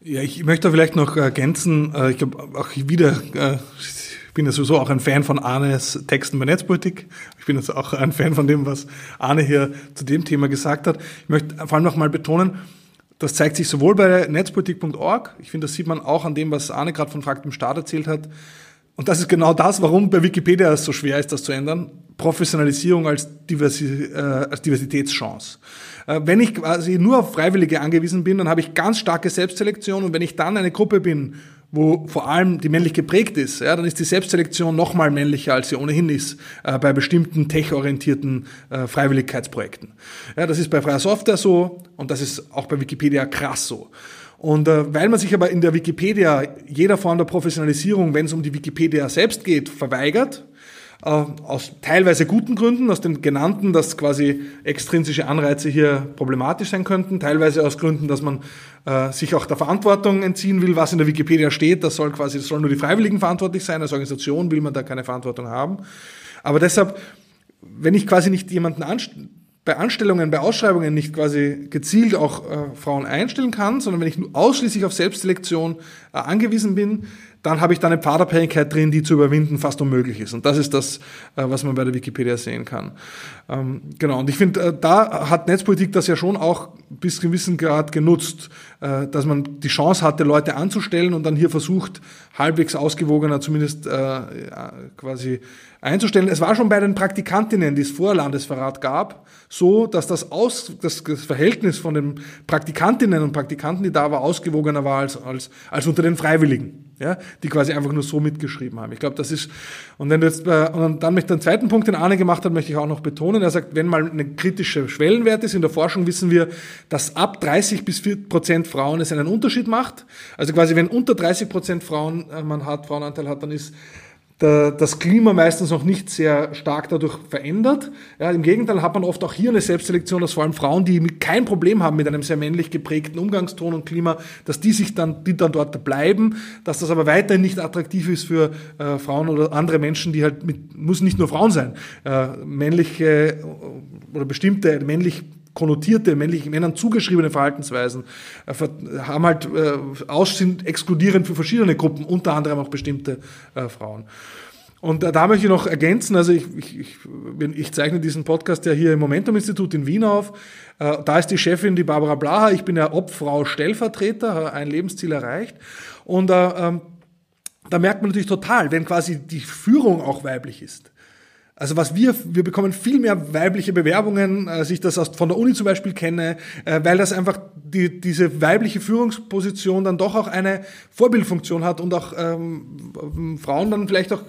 Ja, ich möchte vielleicht noch ergänzen, äh, ich glaube auch wieder, äh, ich bin ja sowieso auch ein Fan von Arnes Texten bei Netzpolitik. Ich bin jetzt auch ein Fan von dem, was Arne hier zu dem Thema gesagt hat. Ich möchte vor allem noch mal betonen, das zeigt sich sowohl bei netzpolitik.org, ich finde, das sieht man auch an dem, was Arne gerade von Fakt im Staat erzählt hat. Und das ist genau das, warum bei Wikipedia es so schwer ist, das zu ändern. Professionalisierung als, Diversi äh, als Diversitätschance. Äh, wenn ich quasi nur auf Freiwillige angewiesen bin, dann habe ich ganz starke Selbstselektion und wenn ich dann eine Gruppe bin, wo vor allem die männlich geprägt ist, ja, dann ist die Selbstselektion noch mal männlicher, als sie ohnehin ist äh, bei bestimmten tech-orientierten äh, Freiwilligkeitsprojekten. Ja, das ist bei freier Software so und das ist auch bei Wikipedia krass so. Und äh, weil man sich aber in der Wikipedia jeder Form der Professionalisierung, wenn es um die Wikipedia selbst geht, verweigert, aus teilweise guten Gründen, aus den genannten, dass quasi extrinsische Anreize hier problematisch sein könnten, teilweise aus Gründen, dass man äh, sich auch der Verantwortung entziehen will, was in der Wikipedia steht, das soll quasi, das sollen nur die Freiwilligen verantwortlich sein, als Organisation will man da keine Verantwortung haben. Aber deshalb, wenn ich quasi nicht jemanden anst bei Anstellungen, bei Ausschreibungen nicht quasi gezielt auch äh, Frauen einstellen kann, sondern wenn ich ausschließlich auf Selbstselektion äh, angewiesen bin, dann habe ich da eine Pfadabhängigkeit drin, die zu überwinden fast unmöglich ist. Und das ist das, äh, was man bei der Wikipedia sehen kann. Ähm, genau, und ich finde, äh, da hat Netzpolitik das ja schon auch bis gewissen Grad genutzt, äh, dass man die Chance hatte, Leute anzustellen und dann hier versucht, halbwegs ausgewogener zumindest quasi einzustellen. Es war schon bei den Praktikantinnen, die es vor Landesverrat gab, so, dass das, Aus, das, das Verhältnis von den Praktikantinnen und Praktikanten, die da war, ausgewogener war als, als, als unter den Freiwilligen ja, die quasi einfach nur so mitgeschrieben haben. Ich glaube, das ist, und wenn du jetzt, äh, und dann möchte ich den zweiten Punkt, den Arne gemacht hat, möchte ich auch noch betonen. Er sagt, wenn mal eine kritische Schwellenwert ist, in der Forschung wissen wir, dass ab 30 bis 4 Prozent Frauen es einen Unterschied macht. Also quasi, wenn unter 30 Prozent Frauen äh, man hat, Frauenanteil hat, dann ist das Klima meistens noch nicht sehr stark dadurch verändert. Ja, Im Gegenteil hat man oft auch hier eine Selbstselektion, dass vor allem Frauen, die kein Problem haben mit einem sehr männlich geprägten Umgangston und Klima, dass die sich dann, die dann dort bleiben, dass das aber weiterhin nicht attraktiv ist für äh, Frauen oder andere Menschen, die halt mit, muss nicht nur Frauen sein, äh, männliche oder bestimmte männlich konnotierte, männlichen Männern zugeschriebene Verhaltensweisen äh, haben halt äh, sind exkludierend für verschiedene Gruppen, unter anderem auch bestimmte äh, Frauen. Und da möchte ich noch ergänzen, also ich, ich, ich, ich zeichne diesen Podcast ja hier im Momentum-Institut in Wien auf. Äh, da ist die Chefin die Barbara Blaha, ich bin ja Obfrau Stellvertreter, ein Lebensziel erreicht. Und äh, ähm, da merkt man natürlich total, wenn quasi die Führung auch weiblich ist also was wir, wir bekommen viel mehr weibliche Bewerbungen, als ich das aus, von der Uni zum Beispiel kenne, äh, weil das einfach die, diese weibliche Führungsposition dann doch auch eine Vorbildfunktion hat und auch ähm, Frauen dann vielleicht auch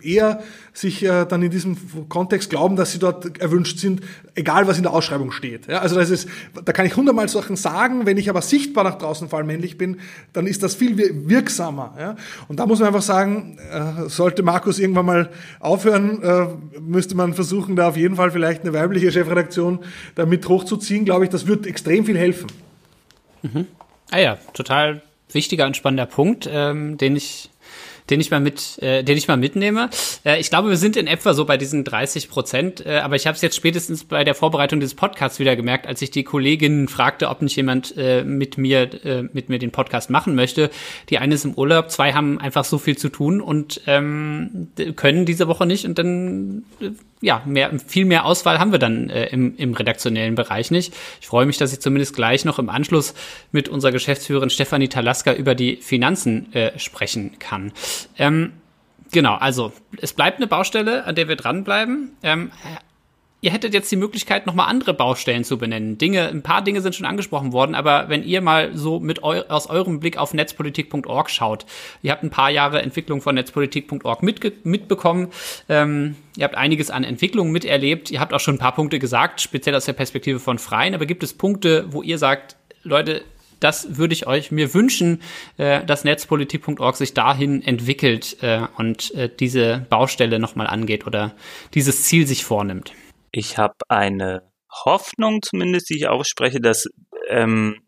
eher sich äh, dann in diesem Kontext glauben, dass sie dort erwünscht sind, egal was in der Ausschreibung steht. Ja, also das ist, da kann ich hundertmal Sachen sagen, wenn ich aber sichtbar nach draußen vor allem männlich bin, dann ist das viel wirksamer. Ja? Und da muss man einfach sagen, äh, sollte Markus irgendwann mal aufhören, äh, müsste man versuchen, da auf jeden Fall vielleicht eine weibliche Chefredaktion da mit hochzuziehen, glaube ich, das wird extrem viel helfen. Mhm. Ah ja, total wichtiger und spannender Punkt, ähm, den ich den ich mal mit, äh, den ich mal mitnehme. Äh, ich glaube, wir sind in etwa so bei diesen 30 Prozent, äh, aber ich habe es jetzt spätestens bei der Vorbereitung des Podcasts wieder gemerkt, als ich die Kollegin fragte, ob nicht jemand äh, mit mir äh, mit mir den Podcast machen möchte. Die eine ist im Urlaub, zwei haben einfach so viel zu tun und ähm, können diese Woche nicht und dann äh, ja, mehr, viel mehr Auswahl haben wir dann äh, im, im redaktionellen Bereich nicht. Ich freue mich, dass ich zumindest gleich noch im Anschluss mit unserer Geschäftsführerin Stefanie Talaska über die Finanzen äh, sprechen kann. Ähm, genau, also es bleibt eine Baustelle, an der wir dranbleiben. Ähm, ihr hättet jetzt die Möglichkeit, nochmal andere Baustellen zu benennen. Dinge, ein paar Dinge sind schon angesprochen worden, aber wenn ihr mal so mit eu aus eurem Blick auf netzpolitik.org schaut, ihr habt ein paar Jahre Entwicklung von netzpolitik.org mitbekommen, ähm, ihr habt einiges an Entwicklungen miterlebt, ihr habt auch schon ein paar Punkte gesagt, speziell aus der Perspektive von Freien, aber gibt es Punkte, wo ihr sagt, Leute, das würde ich euch mir wünschen, äh, dass netzpolitik.org sich dahin entwickelt äh, und äh, diese Baustelle nochmal angeht oder dieses Ziel sich vornimmt. Ich habe eine Hoffnung zumindest, die ich ausspreche, dass ähm,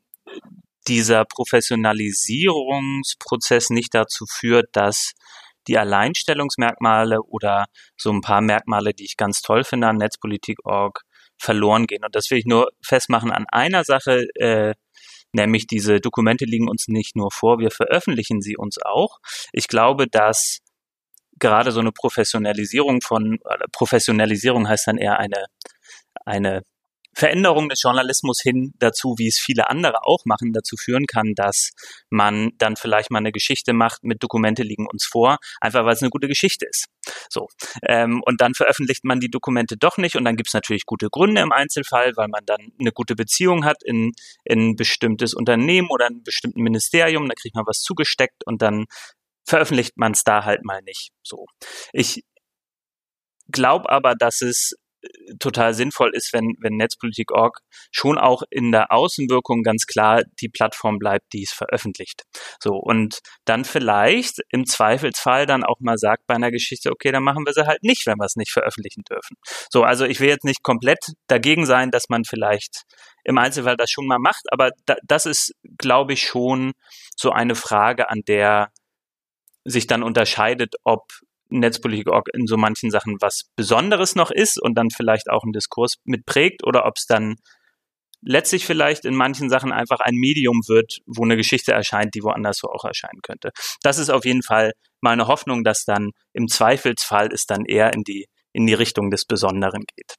dieser Professionalisierungsprozess nicht dazu führt, dass die Alleinstellungsmerkmale oder so ein paar Merkmale, die ich ganz toll finde an Netzpolitik.org, verloren gehen. Und das will ich nur festmachen an einer Sache, äh, nämlich diese Dokumente liegen uns nicht nur vor, wir veröffentlichen sie uns auch. Ich glaube, dass gerade so eine Professionalisierung von, Professionalisierung heißt dann eher eine, eine Veränderung des Journalismus hin dazu, wie es viele andere auch machen, dazu führen kann, dass man dann vielleicht mal eine Geschichte macht mit Dokumente liegen uns vor, einfach weil es eine gute Geschichte ist. So ähm, und dann veröffentlicht man die Dokumente doch nicht und dann gibt es natürlich gute Gründe im Einzelfall, weil man dann eine gute Beziehung hat in, in ein bestimmtes Unternehmen oder ein bestimmten Ministerium, da kriegt man was zugesteckt und dann veröffentlicht man es da halt mal nicht. So. Ich glaube aber, dass es äh, total sinnvoll ist, wenn, wenn Netzpolitik.org schon auch in der Außenwirkung ganz klar die Plattform bleibt, die es veröffentlicht. So, und dann vielleicht im Zweifelsfall dann auch mal sagt bei einer Geschichte, okay, dann machen wir sie halt nicht, wenn wir es nicht veröffentlichen dürfen. So, also ich will jetzt nicht komplett dagegen sein, dass man vielleicht im Einzelfall das schon mal macht, aber da, das ist, glaube ich, schon so eine Frage, an der sich dann unterscheidet, ob Netzpolitik.org in so manchen Sachen was Besonderes noch ist und dann vielleicht auch einen Diskurs mitprägt oder ob es dann letztlich vielleicht in manchen Sachen einfach ein Medium wird, wo eine Geschichte erscheint, die woanders so auch erscheinen könnte. Das ist auf jeden Fall meine Hoffnung, dass dann im Zweifelsfall es dann eher in die, in die Richtung des Besonderen geht.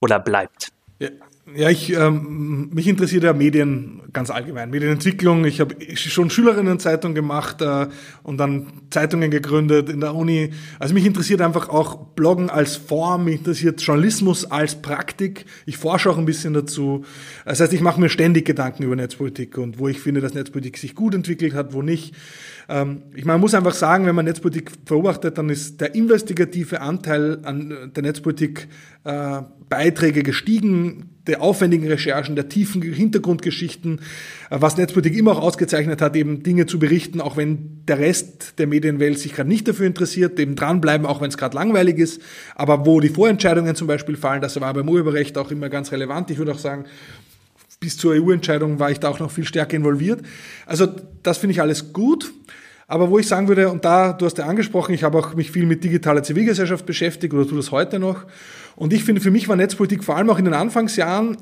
Oder bleibt. Ja, ja, ich, ähm, mich interessiert ja Medien ganz allgemein, Medienentwicklung. Ich habe schon Schülerinnenzeitung gemacht äh, und dann Zeitungen gegründet in der Uni. Also mich interessiert einfach auch Bloggen als Form, mich interessiert Journalismus als Praktik. Ich forsche auch ein bisschen dazu. Das heißt, ich mache mir ständig Gedanken über Netzpolitik und wo ich finde, dass Netzpolitik sich gut entwickelt hat, wo nicht. Ähm, ich meine, man muss einfach sagen, wenn man Netzpolitik beobachtet, dann ist der investigative Anteil an der Netzpolitik äh, Beiträge gestiegen der aufwendigen Recherchen, der tiefen Hintergrundgeschichten, äh, was Netzpolitik immer auch ausgezeichnet hat, eben Dinge zu berichten, auch wenn der Rest der Medienwelt sich gerade nicht dafür interessiert, eben dranbleiben, auch wenn es gerade langweilig ist, aber wo die Vorentscheidungen zum Beispiel fallen, das war beim Urheberrecht auch immer ganz relevant. Ich würde auch sagen, bis zur EU-Entscheidung war ich da auch noch viel stärker involviert. Also das finde ich alles gut. Aber wo ich sagen würde, und da, du hast ja angesprochen, ich habe auch mich viel mit digitaler Zivilgesellschaft beschäftigt oder tue das heute noch. Und ich finde, für mich war Netzpolitik vor allem auch in den Anfangsjahren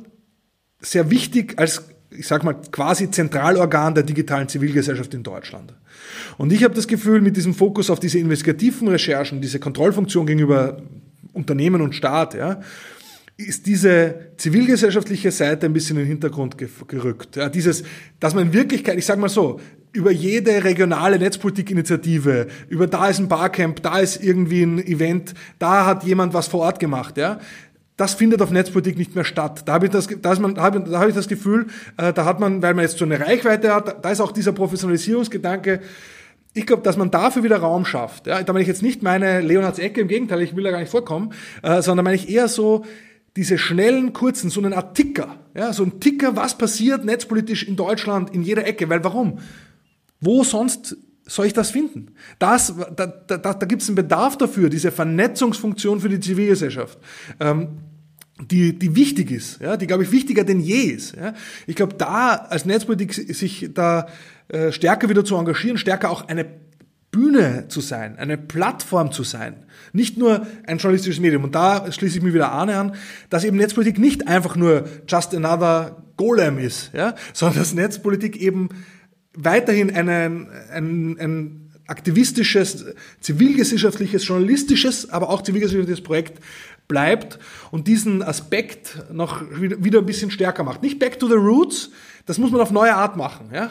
sehr wichtig als, ich sag mal, quasi Zentralorgan der digitalen Zivilgesellschaft in Deutschland. Und ich habe das Gefühl, mit diesem Fokus auf diese investigativen Recherchen, diese Kontrollfunktion gegenüber Unternehmen und Staat, ja, ist diese zivilgesellschaftliche Seite ein bisschen in den Hintergrund gerückt. Ja, dieses, dass man in Wirklichkeit, ich sage mal so, über jede regionale Netzpolitikinitiative, über da ist ein Barcamp, da ist irgendwie ein Event, da hat jemand was vor Ort gemacht, ja. Das findet auf Netzpolitik nicht mehr statt. Da habe ich das, da, ist man, da habe ich das Gefühl, äh, da hat man, weil man jetzt so eine Reichweite hat, da ist auch dieser Professionalisierungsgedanke ich glaube, dass man dafür wieder Raum schafft. Ja, da meine ich jetzt nicht meine Leonards Ecke, im Gegenteil, ich will da gar nicht vorkommen, äh, sondern meine ich eher so diese schnellen, kurzen, so einen Art Ticker. Ja, so ein Ticker, was passiert netzpolitisch in Deutschland in jeder Ecke. Weil warum? Wo sonst soll ich das finden? Das, da da, da, gibt es einen Bedarf dafür, diese Vernetzungsfunktion für die Zivilgesellschaft. Ähm, die, die wichtig ist, ja, die, glaube ich, wichtiger denn je ist. Ja. Ich glaube, da als Netzpolitik sich da äh, stärker wieder zu engagieren, stärker auch eine Bühne zu sein, eine Plattform zu sein, nicht nur ein journalistisches Medium. Und da schließe ich mich wieder Arne an, dass eben Netzpolitik nicht einfach nur just another Golem ist, ja, sondern dass Netzpolitik eben weiterhin ein, ein, ein aktivistisches, zivilgesellschaftliches, journalistisches, aber auch zivilgesellschaftliches Projekt bleibt und diesen Aspekt noch wieder ein bisschen stärker macht. Nicht back to the roots, das muss man auf neue Art machen, ja?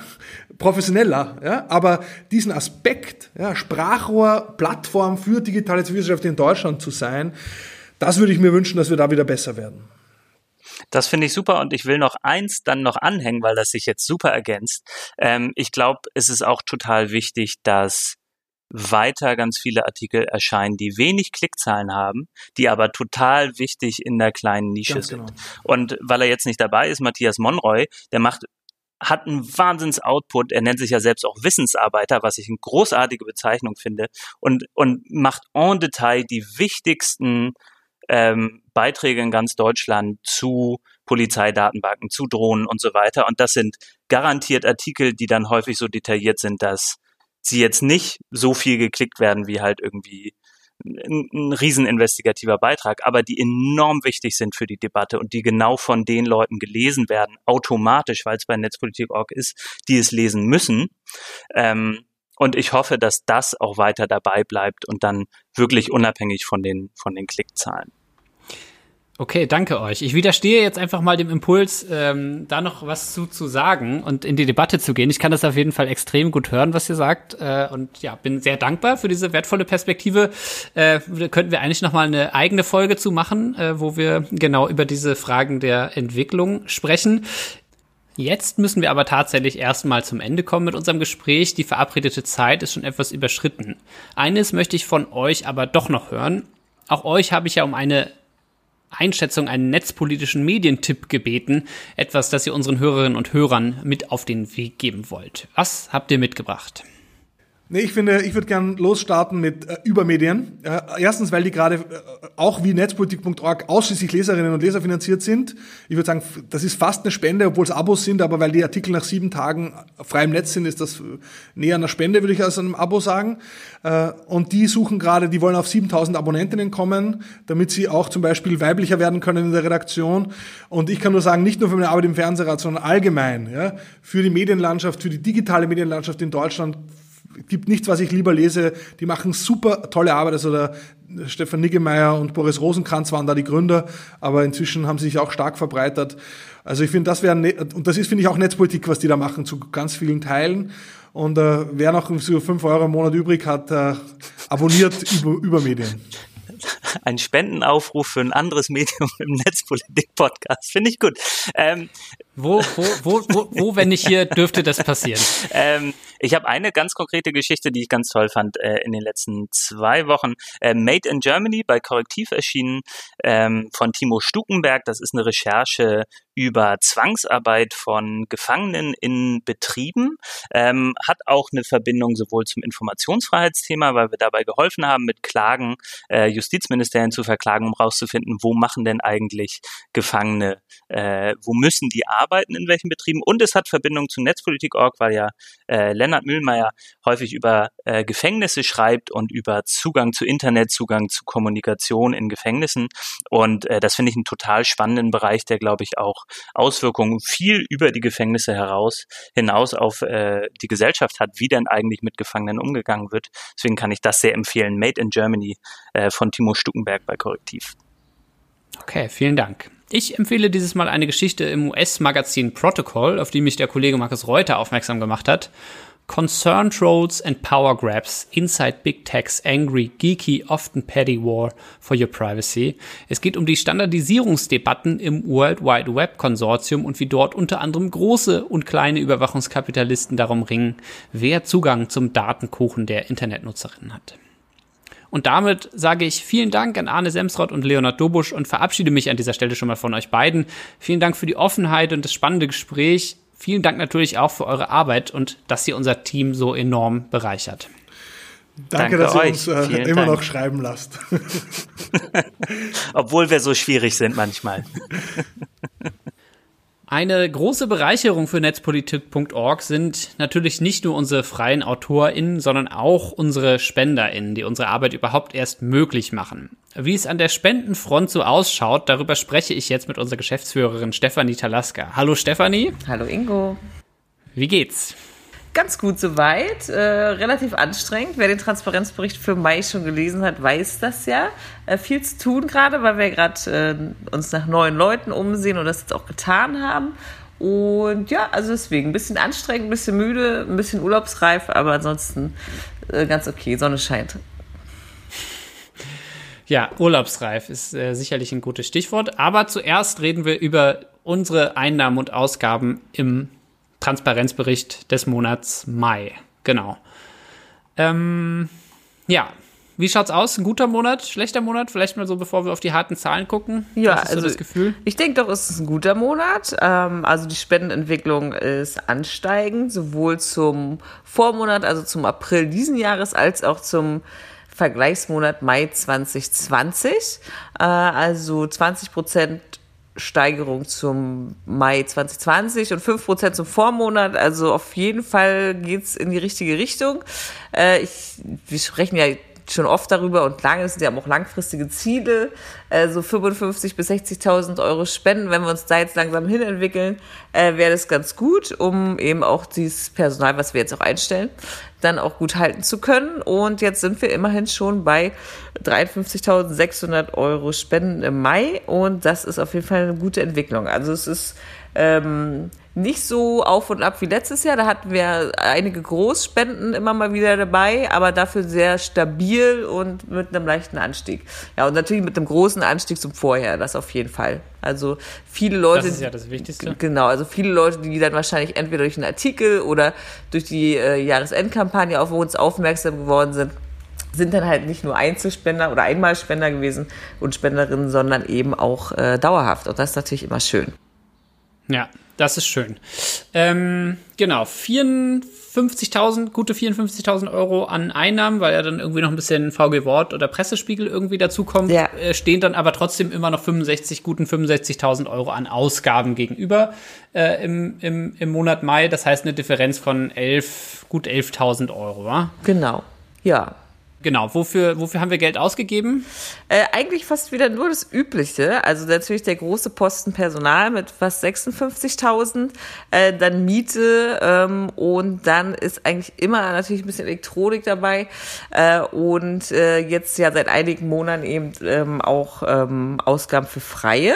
professioneller, ja? aber diesen Aspekt, ja, Sprachrohr, Plattform für digitale Zivilgesellschaft in Deutschland zu sein, das würde ich mir wünschen, dass wir da wieder besser werden. Das finde ich super und ich will noch eins dann noch anhängen, weil das sich jetzt super ergänzt. Ähm, ich glaube, es ist auch total wichtig, dass weiter ganz viele Artikel erscheinen, die wenig Klickzahlen haben, die aber total wichtig in der kleinen Nische ganz sind. Genau. Und weil er jetzt nicht dabei ist, Matthias Monroy, der macht hat einen Wahnsinns-Output. Er nennt sich ja selbst auch Wissensarbeiter, was ich eine großartige Bezeichnung finde. Und, und macht en Detail die wichtigsten ähm, Beiträge in ganz Deutschland zu Polizeidatenbanken, zu Drohnen und so weiter. Und das sind garantiert Artikel, die dann häufig so detailliert sind, dass sie jetzt nicht so viel geklickt werden wie halt irgendwie ein, ein rieseninvestigativer Beitrag, aber die enorm wichtig sind für die Debatte und die genau von den Leuten gelesen werden, automatisch, weil es bei Netzpolitik.org ist, die es lesen müssen. Ähm, und ich hoffe, dass das auch weiter dabei bleibt und dann wirklich unabhängig von den, von den Klickzahlen. Okay, danke euch. Ich widerstehe jetzt einfach mal dem Impuls, ähm, da noch was zu, zu sagen und in die Debatte zu gehen. Ich kann das auf jeden Fall extrem gut hören, was ihr sagt. Äh, und ja, bin sehr dankbar für diese wertvolle Perspektive. Äh, könnten wir eigentlich noch mal eine eigene Folge zu machen, äh, wo wir genau über diese Fragen der Entwicklung sprechen. Jetzt müssen wir aber tatsächlich erstmal zum Ende kommen mit unserem Gespräch. Die verabredete Zeit ist schon etwas überschritten. Eines möchte ich von euch aber doch noch hören. Auch euch habe ich ja um eine Einschätzung einen netzpolitischen Medientipp gebeten. Etwas, das ihr unseren Hörerinnen und Hörern mit auf den Weg geben wollt. Was habt ihr mitgebracht? Nee, ich finde, ich würde gern losstarten mit äh, Übermedien. Äh, erstens, weil die gerade äh, auch wie netzpolitik.org ausschließlich Leserinnen und Leser finanziert sind. Ich würde sagen, das ist fast eine Spende, obwohl es Abos sind, aber weil die Artikel nach sieben Tagen frei im Netz sind, ist das näher einer Spende, würde ich als einem Abo sagen. Äh, und die suchen gerade, die wollen auf 7000 Abonnentinnen kommen, damit sie auch zum Beispiel weiblicher werden können in der Redaktion. Und ich kann nur sagen, nicht nur für meine Arbeit im Fernsehrat, sondern allgemein, ja, für die Medienlandschaft, für die digitale Medienlandschaft in Deutschland gibt nichts, was ich lieber lese. Die machen super tolle Arbeit. Also der Stefan Niggemeier und Boris Rosenkranz waren da die Gründer, aber inzwischen haben sie sich auch stark verbreitert. Also ich finde, das wäre, ne, und das ist, finde ich, auch Netzpolitik, was die da machen, zu ganz vielen Teilen. Und äh, wer noch so fünf Euro im Monat übrig hat, äh, abonniert über, über Medien ein Spendenaufruf für ein anderes Medium im Netzpolitik-Podcast. Finde ich gut. Ähm, wo, wo, wo, wo, wo, wenn nicht hier, dürfte das passieren? Ähm, ich habe eine ganz konkrete Geschichte, die ich ganz toll fand äh, in den letzten zwei Wochen. Äh, Made in Germany bei Korrektiv erschienen ähm, von Timo Stukenberg. Das ist eine Recherche über Zwangsarbeit von Gefangenen in Betrieben, ähm, hat auch eine Verbindung sowohl zum Informationsfreiheitsthema, weil wir dabei geholfen haben, mit Klagen äh, Justizministerien zu verklagen, um rauszufinden, wo machen denn eigentlich Gefangene, äh, wo müssen die arbeiten, in welchen Betrieben. Und es hat Verbindung zu Netzpolitik.org, weil ja äh, Lennart Mühlmeier häufig über äh, Gefängnisse schreibt und über Zugang zu Internet, Zugang zu Kommunikation in Gefängnissen. Und äh, das finde ich einen total spannenden Bereich, der, glaube ich, auch Auswirkungen viel über die Gefängnisse heraus hinaus auf äh, die Gesellschaft hat, wie denn eigentlich mit Gefangenen umgegangen wird. Deswegen kann ich das sehr empfehlen. Made in Germany äh, von Timo Stuckenberg bei Korrektiv. Okay, vielen Dank. Ich empfehle dieses Mal eine Geschichte im US-Magazin Protocol, auf die mich der Kollege Markus Reuter aufmerksam gemacht hat. Concern Trolls and Power Grabs Inside Big Tech's Angry, Geeky, Often Petty War for Your Privacy. Es geht um die Standardisierungsdebatten im World Wide Web Konsortium und wie dort unter anderem große und kleine Überwachungskapitalisten darum ringen, wer Zugang zum Datenkuchen der Internetnutzerinnen hat. Und damit sage ich vielen Dank an Arne Semsrott und Leonard Dobusch und verabschiede mich an dieser Stelle schon mal von euch beiden. Vielen Dank für die Offenheit und das spannende Gespräch. Vielen Dank natürlich auch für eure Arbeit und dass ihr unser Team so enorm bereichert. Danke, Danke dass ihr uns äh, immer Dank. noch schreiben lasst. Obwohl wir so schwierig sind manchmal. Eine große Bereicherung für netzpolitik.org sind natürlich nicht nur unsere freien AutorInnen, sondern auch unsere SpenderInnen, die unsere Arbeit überhaupt erst möglich machen. Wie es an der Spendenfront so ausschaut, darüber spreche ich jetzt mit unserer Geschäftsführerin Stefanie Talaska. Hallo Stefanie. Hallo Ingo. Wie geht's? Ganz gut soweit, äh, relativ anstrengend. Wer den Transparenzbericht für Mai schon gelesen hat, weiß das ja. Äh, viel zu tun gerade, weil wir gerade äh, uns nach neuen Leuten umsehen und das jetzt auch getan haben. Und ja, also deswegen ein bisschen anstrengend, ein bisschen müde, ein bisschen urlaubsreif, aber ansonsten äh, ganz okay. Sonne scheint. Ja, urlaubsreif ist äh, sicherlich ein gutes Stichwort. Aber zuerst reden wir über unsere Einnahmen und Ausgaben im Transparenzbericht des Monats Mai. Genau. Ähm, ja, wie schaut's aus? Ein guter Monat, schlechter Monat? Vielleicht mal so, bevor wir auf die harten Zahlen gucken. Ja, also so das Gefühl. Ich denke doch, es ist ein guter Monat. Ähm, also die Spendenentwicklung ist ansteigend, sowohl zum Vormonat, also zum April diesen Jahres, als auch zum Vergleichsmonat Mai 2020. Äh, also 20 Prozent Steigerung zum Mai 2020 und 5% zum Vormonat. Also auf jeden Fall geht's in die richtige Richtung. Äh, ich, wir sprechen ja schon oft darüber und lange, das sind ja auch langfristige Ziele, äh, so 55.000 bis 60.000 Euro Spenden, wenn wir uns da jetzt langsam hinentwickeln, äh, wäre das ganz gut, um eben auch dieses Personal, was wir jetzt auch einstellen, dann auch gut halten zu können. Und jetzt sind wir immerhin schon bei 53.600 Euro Spenden im Mai und das ist auf jeden Fall eine gute Entwicklung. Also es ist ähm, nicht so auf und ab wie letztes Jahr. Da hatten wir einige Großspenden immer mal wieder dabei, aber dafür sehr stabil und mit einem leichten Anstieg. Ja, und natürlich mit einem großen Anstieg zum Vorher, das auf jeden Fall. Also viele Leute. Das ist ja das Wichtigste. Genau, also viele Leute, die dann wahrscheinlich entweder durch einen Artikel oder durch die äh, Jahresendkampagne auf uns aufmerksam geworden sind, sind dann halt nicht nur Einzelspender oder Einmalspender gewesen und Spenderinnen, sondern eben auch äh, dauerhaft. Und das ist natürlich immer schön. Ja, das ist schön. Ähm, genau, 54.000, gute 54.000 Euro an Einnahmen, weil ja dann irgendwie noch ein bisschen VG Wort oder Pressespiegel irgendwie dazukommt, ja. äh, stehen dann aber trotzdem immer noch 65, guten 65.000 Euro an Ausgaben gegenüber äh, im, im, im Monat Mai. Das heißt eine Differenz von 11, gut 11.000 Euro, wa? Genau, ja. Genau, wofür, wofür haben wir Geld ausgegeben? Äh, eigentlich fast wieder nur das Übliche. Also natürlich der große Posten Personal mit fast 56.000, äh, dann Miete ähm, und dann ist eigentlich immer natürlich ein bisschen Elektronik dabei äh, und äh, jetzt ja seit einigen Monaten eben ähm, auch ähm, Ausgaben für Freie,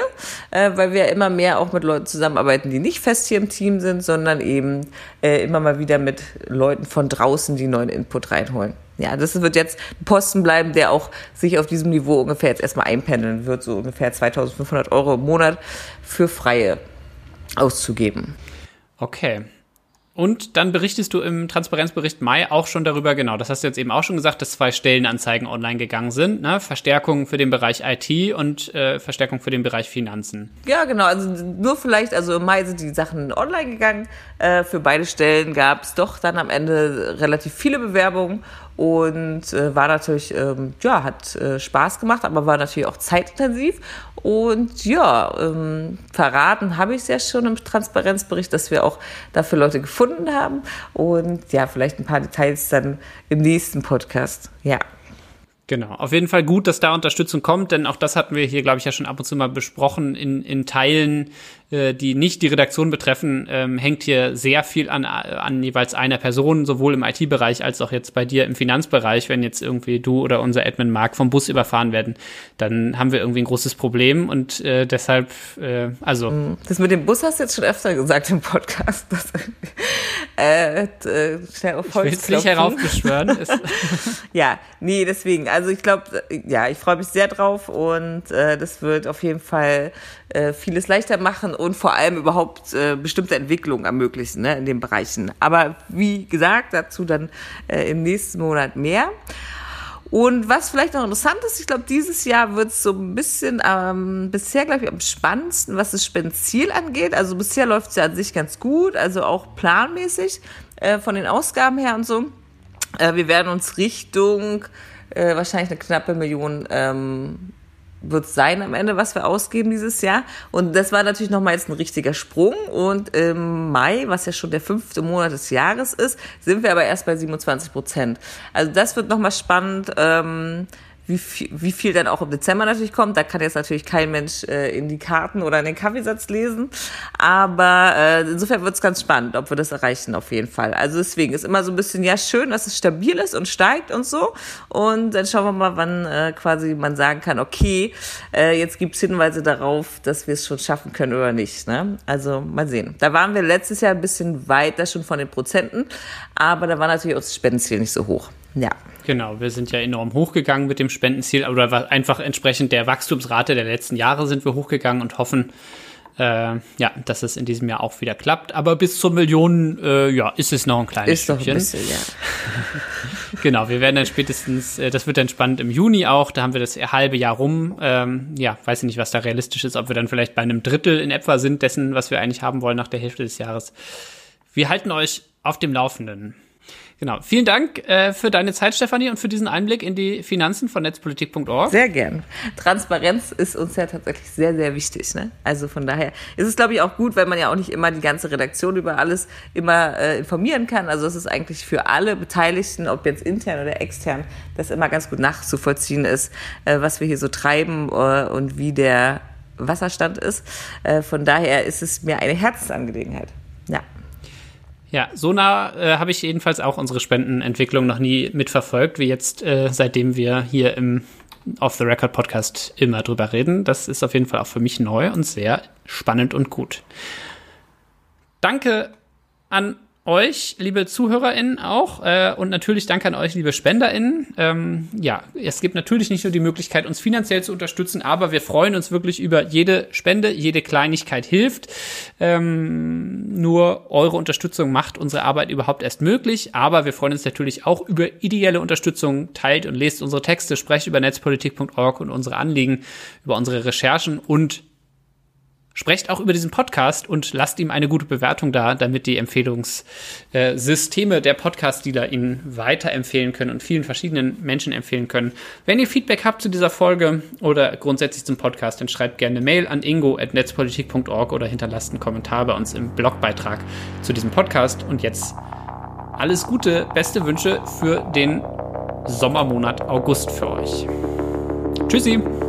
äh, weil wir immer mehr auch mit Leuten zusammenarbeiten, die nicht fest hier im Team sind, sondern eben äh, immer mal wieder mit Leuten von draußen, die neuen Input reinholen ja, das wird jetzt ein Posten bleiben, der auch sich auf diesem Niveau ungefähr jetzt erstmal einpendeln wird, so ungefähr 2500 Euro im Monat für Freie auszugeben. Okay. Und dann berichtest du im Transparenzbericht Mai auch schon darüber, genau, das hast du jetzt eben auch schon gesagt, dass zwei Stellenanzeigen online gegangen sind, ne? Verstärkung für den Bereich IT und äh, Verstärkung für den Bereich Finanzen. Ja, genau, also nur vielleicht, also im Mai sind die Sachen online gegangen. Äh, für beide Stellen gab es doch dann am Ende relativ viele Bewerbungen und äh, war natürlich, ähm, ja, hat äh, Spaß gemacht, aber war natürlich auch zeitintensiv. Und ja, ähm, verraten habe ich es ja schon im Transparenzbericht, dass wir auch dafür Leute gefunden haben. Und ja, vielleicht ein paar Details dann im nächsten Podcast. Ja. Genau, auf jeden Fall gut, dass da Unterstützung kommt, denn auch das hatten wir hier, glaube ich, ja schon ab und zu mal besprochen. In, in Teilen äh, die nicht die Redaktion betreffen, ähm, hängt hier sehr viel an, an jeweils einer Person, sowohl im IT-Bereich als auch jetzt bei dir im Finanzbereich. Wenn jetzt irgendwie du oder unser Admin Mark vom Bus überfahren werden, dann haben wir irgendwie ein großes Problem und äh, deshalb, äh, also. Mhm. Das mit dem Bus hast du jetzt schon öfter gesagt im Podcast. Das, äh, äh, schnell auf Holz ich will nicht heraufbeschwören. ja, nee, deswegen. Also ich glaube, ja, ich freue mich sehr drauf und äh, das wird auf jeden Fall äh, vieles leichter machen und vor allem überhaupt äh, bestimmte Entwicklungen ermöglichen ne, in den Bereichen. Aber wie gesagt, dazu dann äh, im nächsten Monat mehr. Und was vielleicht noch interessant ist, ich glaube, dieses Jahr wird es so ein bisschen ähm, bisher, glaube ich, am spannendsten, was das Spendenziel angeht. Also bisher läuft es ja an sich ganz gut, also auch planmäßig äh, von den Ausgaben her und so. Äh, wir werden uns Richtung äh, wahrscheinlich eine knappe Million ähm, wird sein am Ende, was wir ausgeben dieses Jahr. Und das war natürlich nochmal jetzt ein richtiger Sprung. Und im Mai, was ja schon der fünfte Monat des Jahres ist, sind wir aber erst bei 27 Prozent. Also das wird nochmal spannend. Ähm, wie viel, wie viel dann auch im Dezember natürlich kommt. Da kann jetzt natürlich kein Mensch äh, in die Karten oder in den Kaffeesatz lesen. Aber äh, insofern wird es ganz spannend, ob wir das erreichen auf jeden Fall. Also deswegen ist immer so ein bisschen, ja, schön, dass es stabil ist und steigt und so. Und dann schauen wir mal, wann äh, quasi man sagen kann, okay, äh, jetzt gibt's Hinweise darauf, dass wir es schon schaffen können oder nicht. Ne? Also mal sehen. Da waren wir letztes Jahr ein bisschen weiter schon von den Prozenten, aber da war natürlich auch das Spendenziel nicht so hoch. Ja. Genau, wir sind ja enorm hochgegangen mit dem Spendenziel, oder einfach entsprechend der Wachstumsrate der letzten Jahre sind wir hochgegangen und hoffen, äh, ja, dass es in diesem Jahr auch wieder klappt. Aber bis zur Million, äh, ja, ist es noch ein kleines ist Stückchen. Ist doch ein bisschen, ja. genau, wir werden dann spätestens, äh, das wird dann spannend im Juni auch, da haben wir das halbe Jahr rum. Ähm, ja, weiß ich nicht, was da realistisch ist, ob wir dann vielleicht bei einem Drittel in etwa sind dessen, was wir eigentlich haben wollen nach der Hälfte des Jahres. Wir halten euch auf dem Laufenden. Genau. Vielen Dank äh, für deine Zeit, Stefanie, und für diesen Einblick in die Finanzen von netzpolitik.org. Sehr gern. Transparenz ist uns ja tatsächlich sehr, sehr wichtig. Ne? Also von daher ist es, glaube ich, auch gut, weil man ja auch nicht immer die ganze Redaktion über alles immer äh, informieren kann. Also es ist eigentlich für alle Beteiligten, ob jetzt intern oder extern, das immer ganz gut nachzuvollziehen ist, äh, was wir hier so treiben äh, und wie der Wasserstand ist. Äh, von daher ist es mir eine Herzensangelegenheit. Ja. So nah äh, habe ich jedenfalls auch unsere Spendenentwicklung noch nie mitverfolgt, wie jetzt, äh, seitdem wir hier im Off the Record Podcast immer drüber reden. Das ist auf jeden Fall auch für mich neu und sehr spannend und gut. Danke an euch, liebe ZuhörerInnen auch äh, und natürlich danke an euch, liebe SpenderInnen. Ähm, ja, es gibt natürlich nicht nur die Möglichkeit, uns finanziell zu unterstützen, aber wir freuen uns wirklich über jede Spende, jede Kleinigkeit hilft. Ähm, nur eure Unterstützung macht unsere Arbeit überhaupt erst möglich, aber wir freuen uns natürlich auch über ideelle Unterstützung. Teilt und lest unsere Texte, sprecht über netzpolitik.org und unsere Anliegen, über unsere Recherchen und Sprecht auch über diesen Podcast und lasst ihm eine gute Bewertung da, damit die Empfehlungssysteme der Podcast-Dealer ihn weiterempfehlen können und vielen verschiedenen Menschen empfehlen können. Wenn ihr Feedback habt zu dieser Folge oder grundsätzlich zum Podcast, dann schreibt gerne eine Mail an ingo.netzpolitik.org oder hinterlasst einen Kommentar bei uns im Blogbeitrag zu diesem Podcast. Und jetzt alles Gute, beste Wünsche für den Sommermonat August für euch. Tschüssi!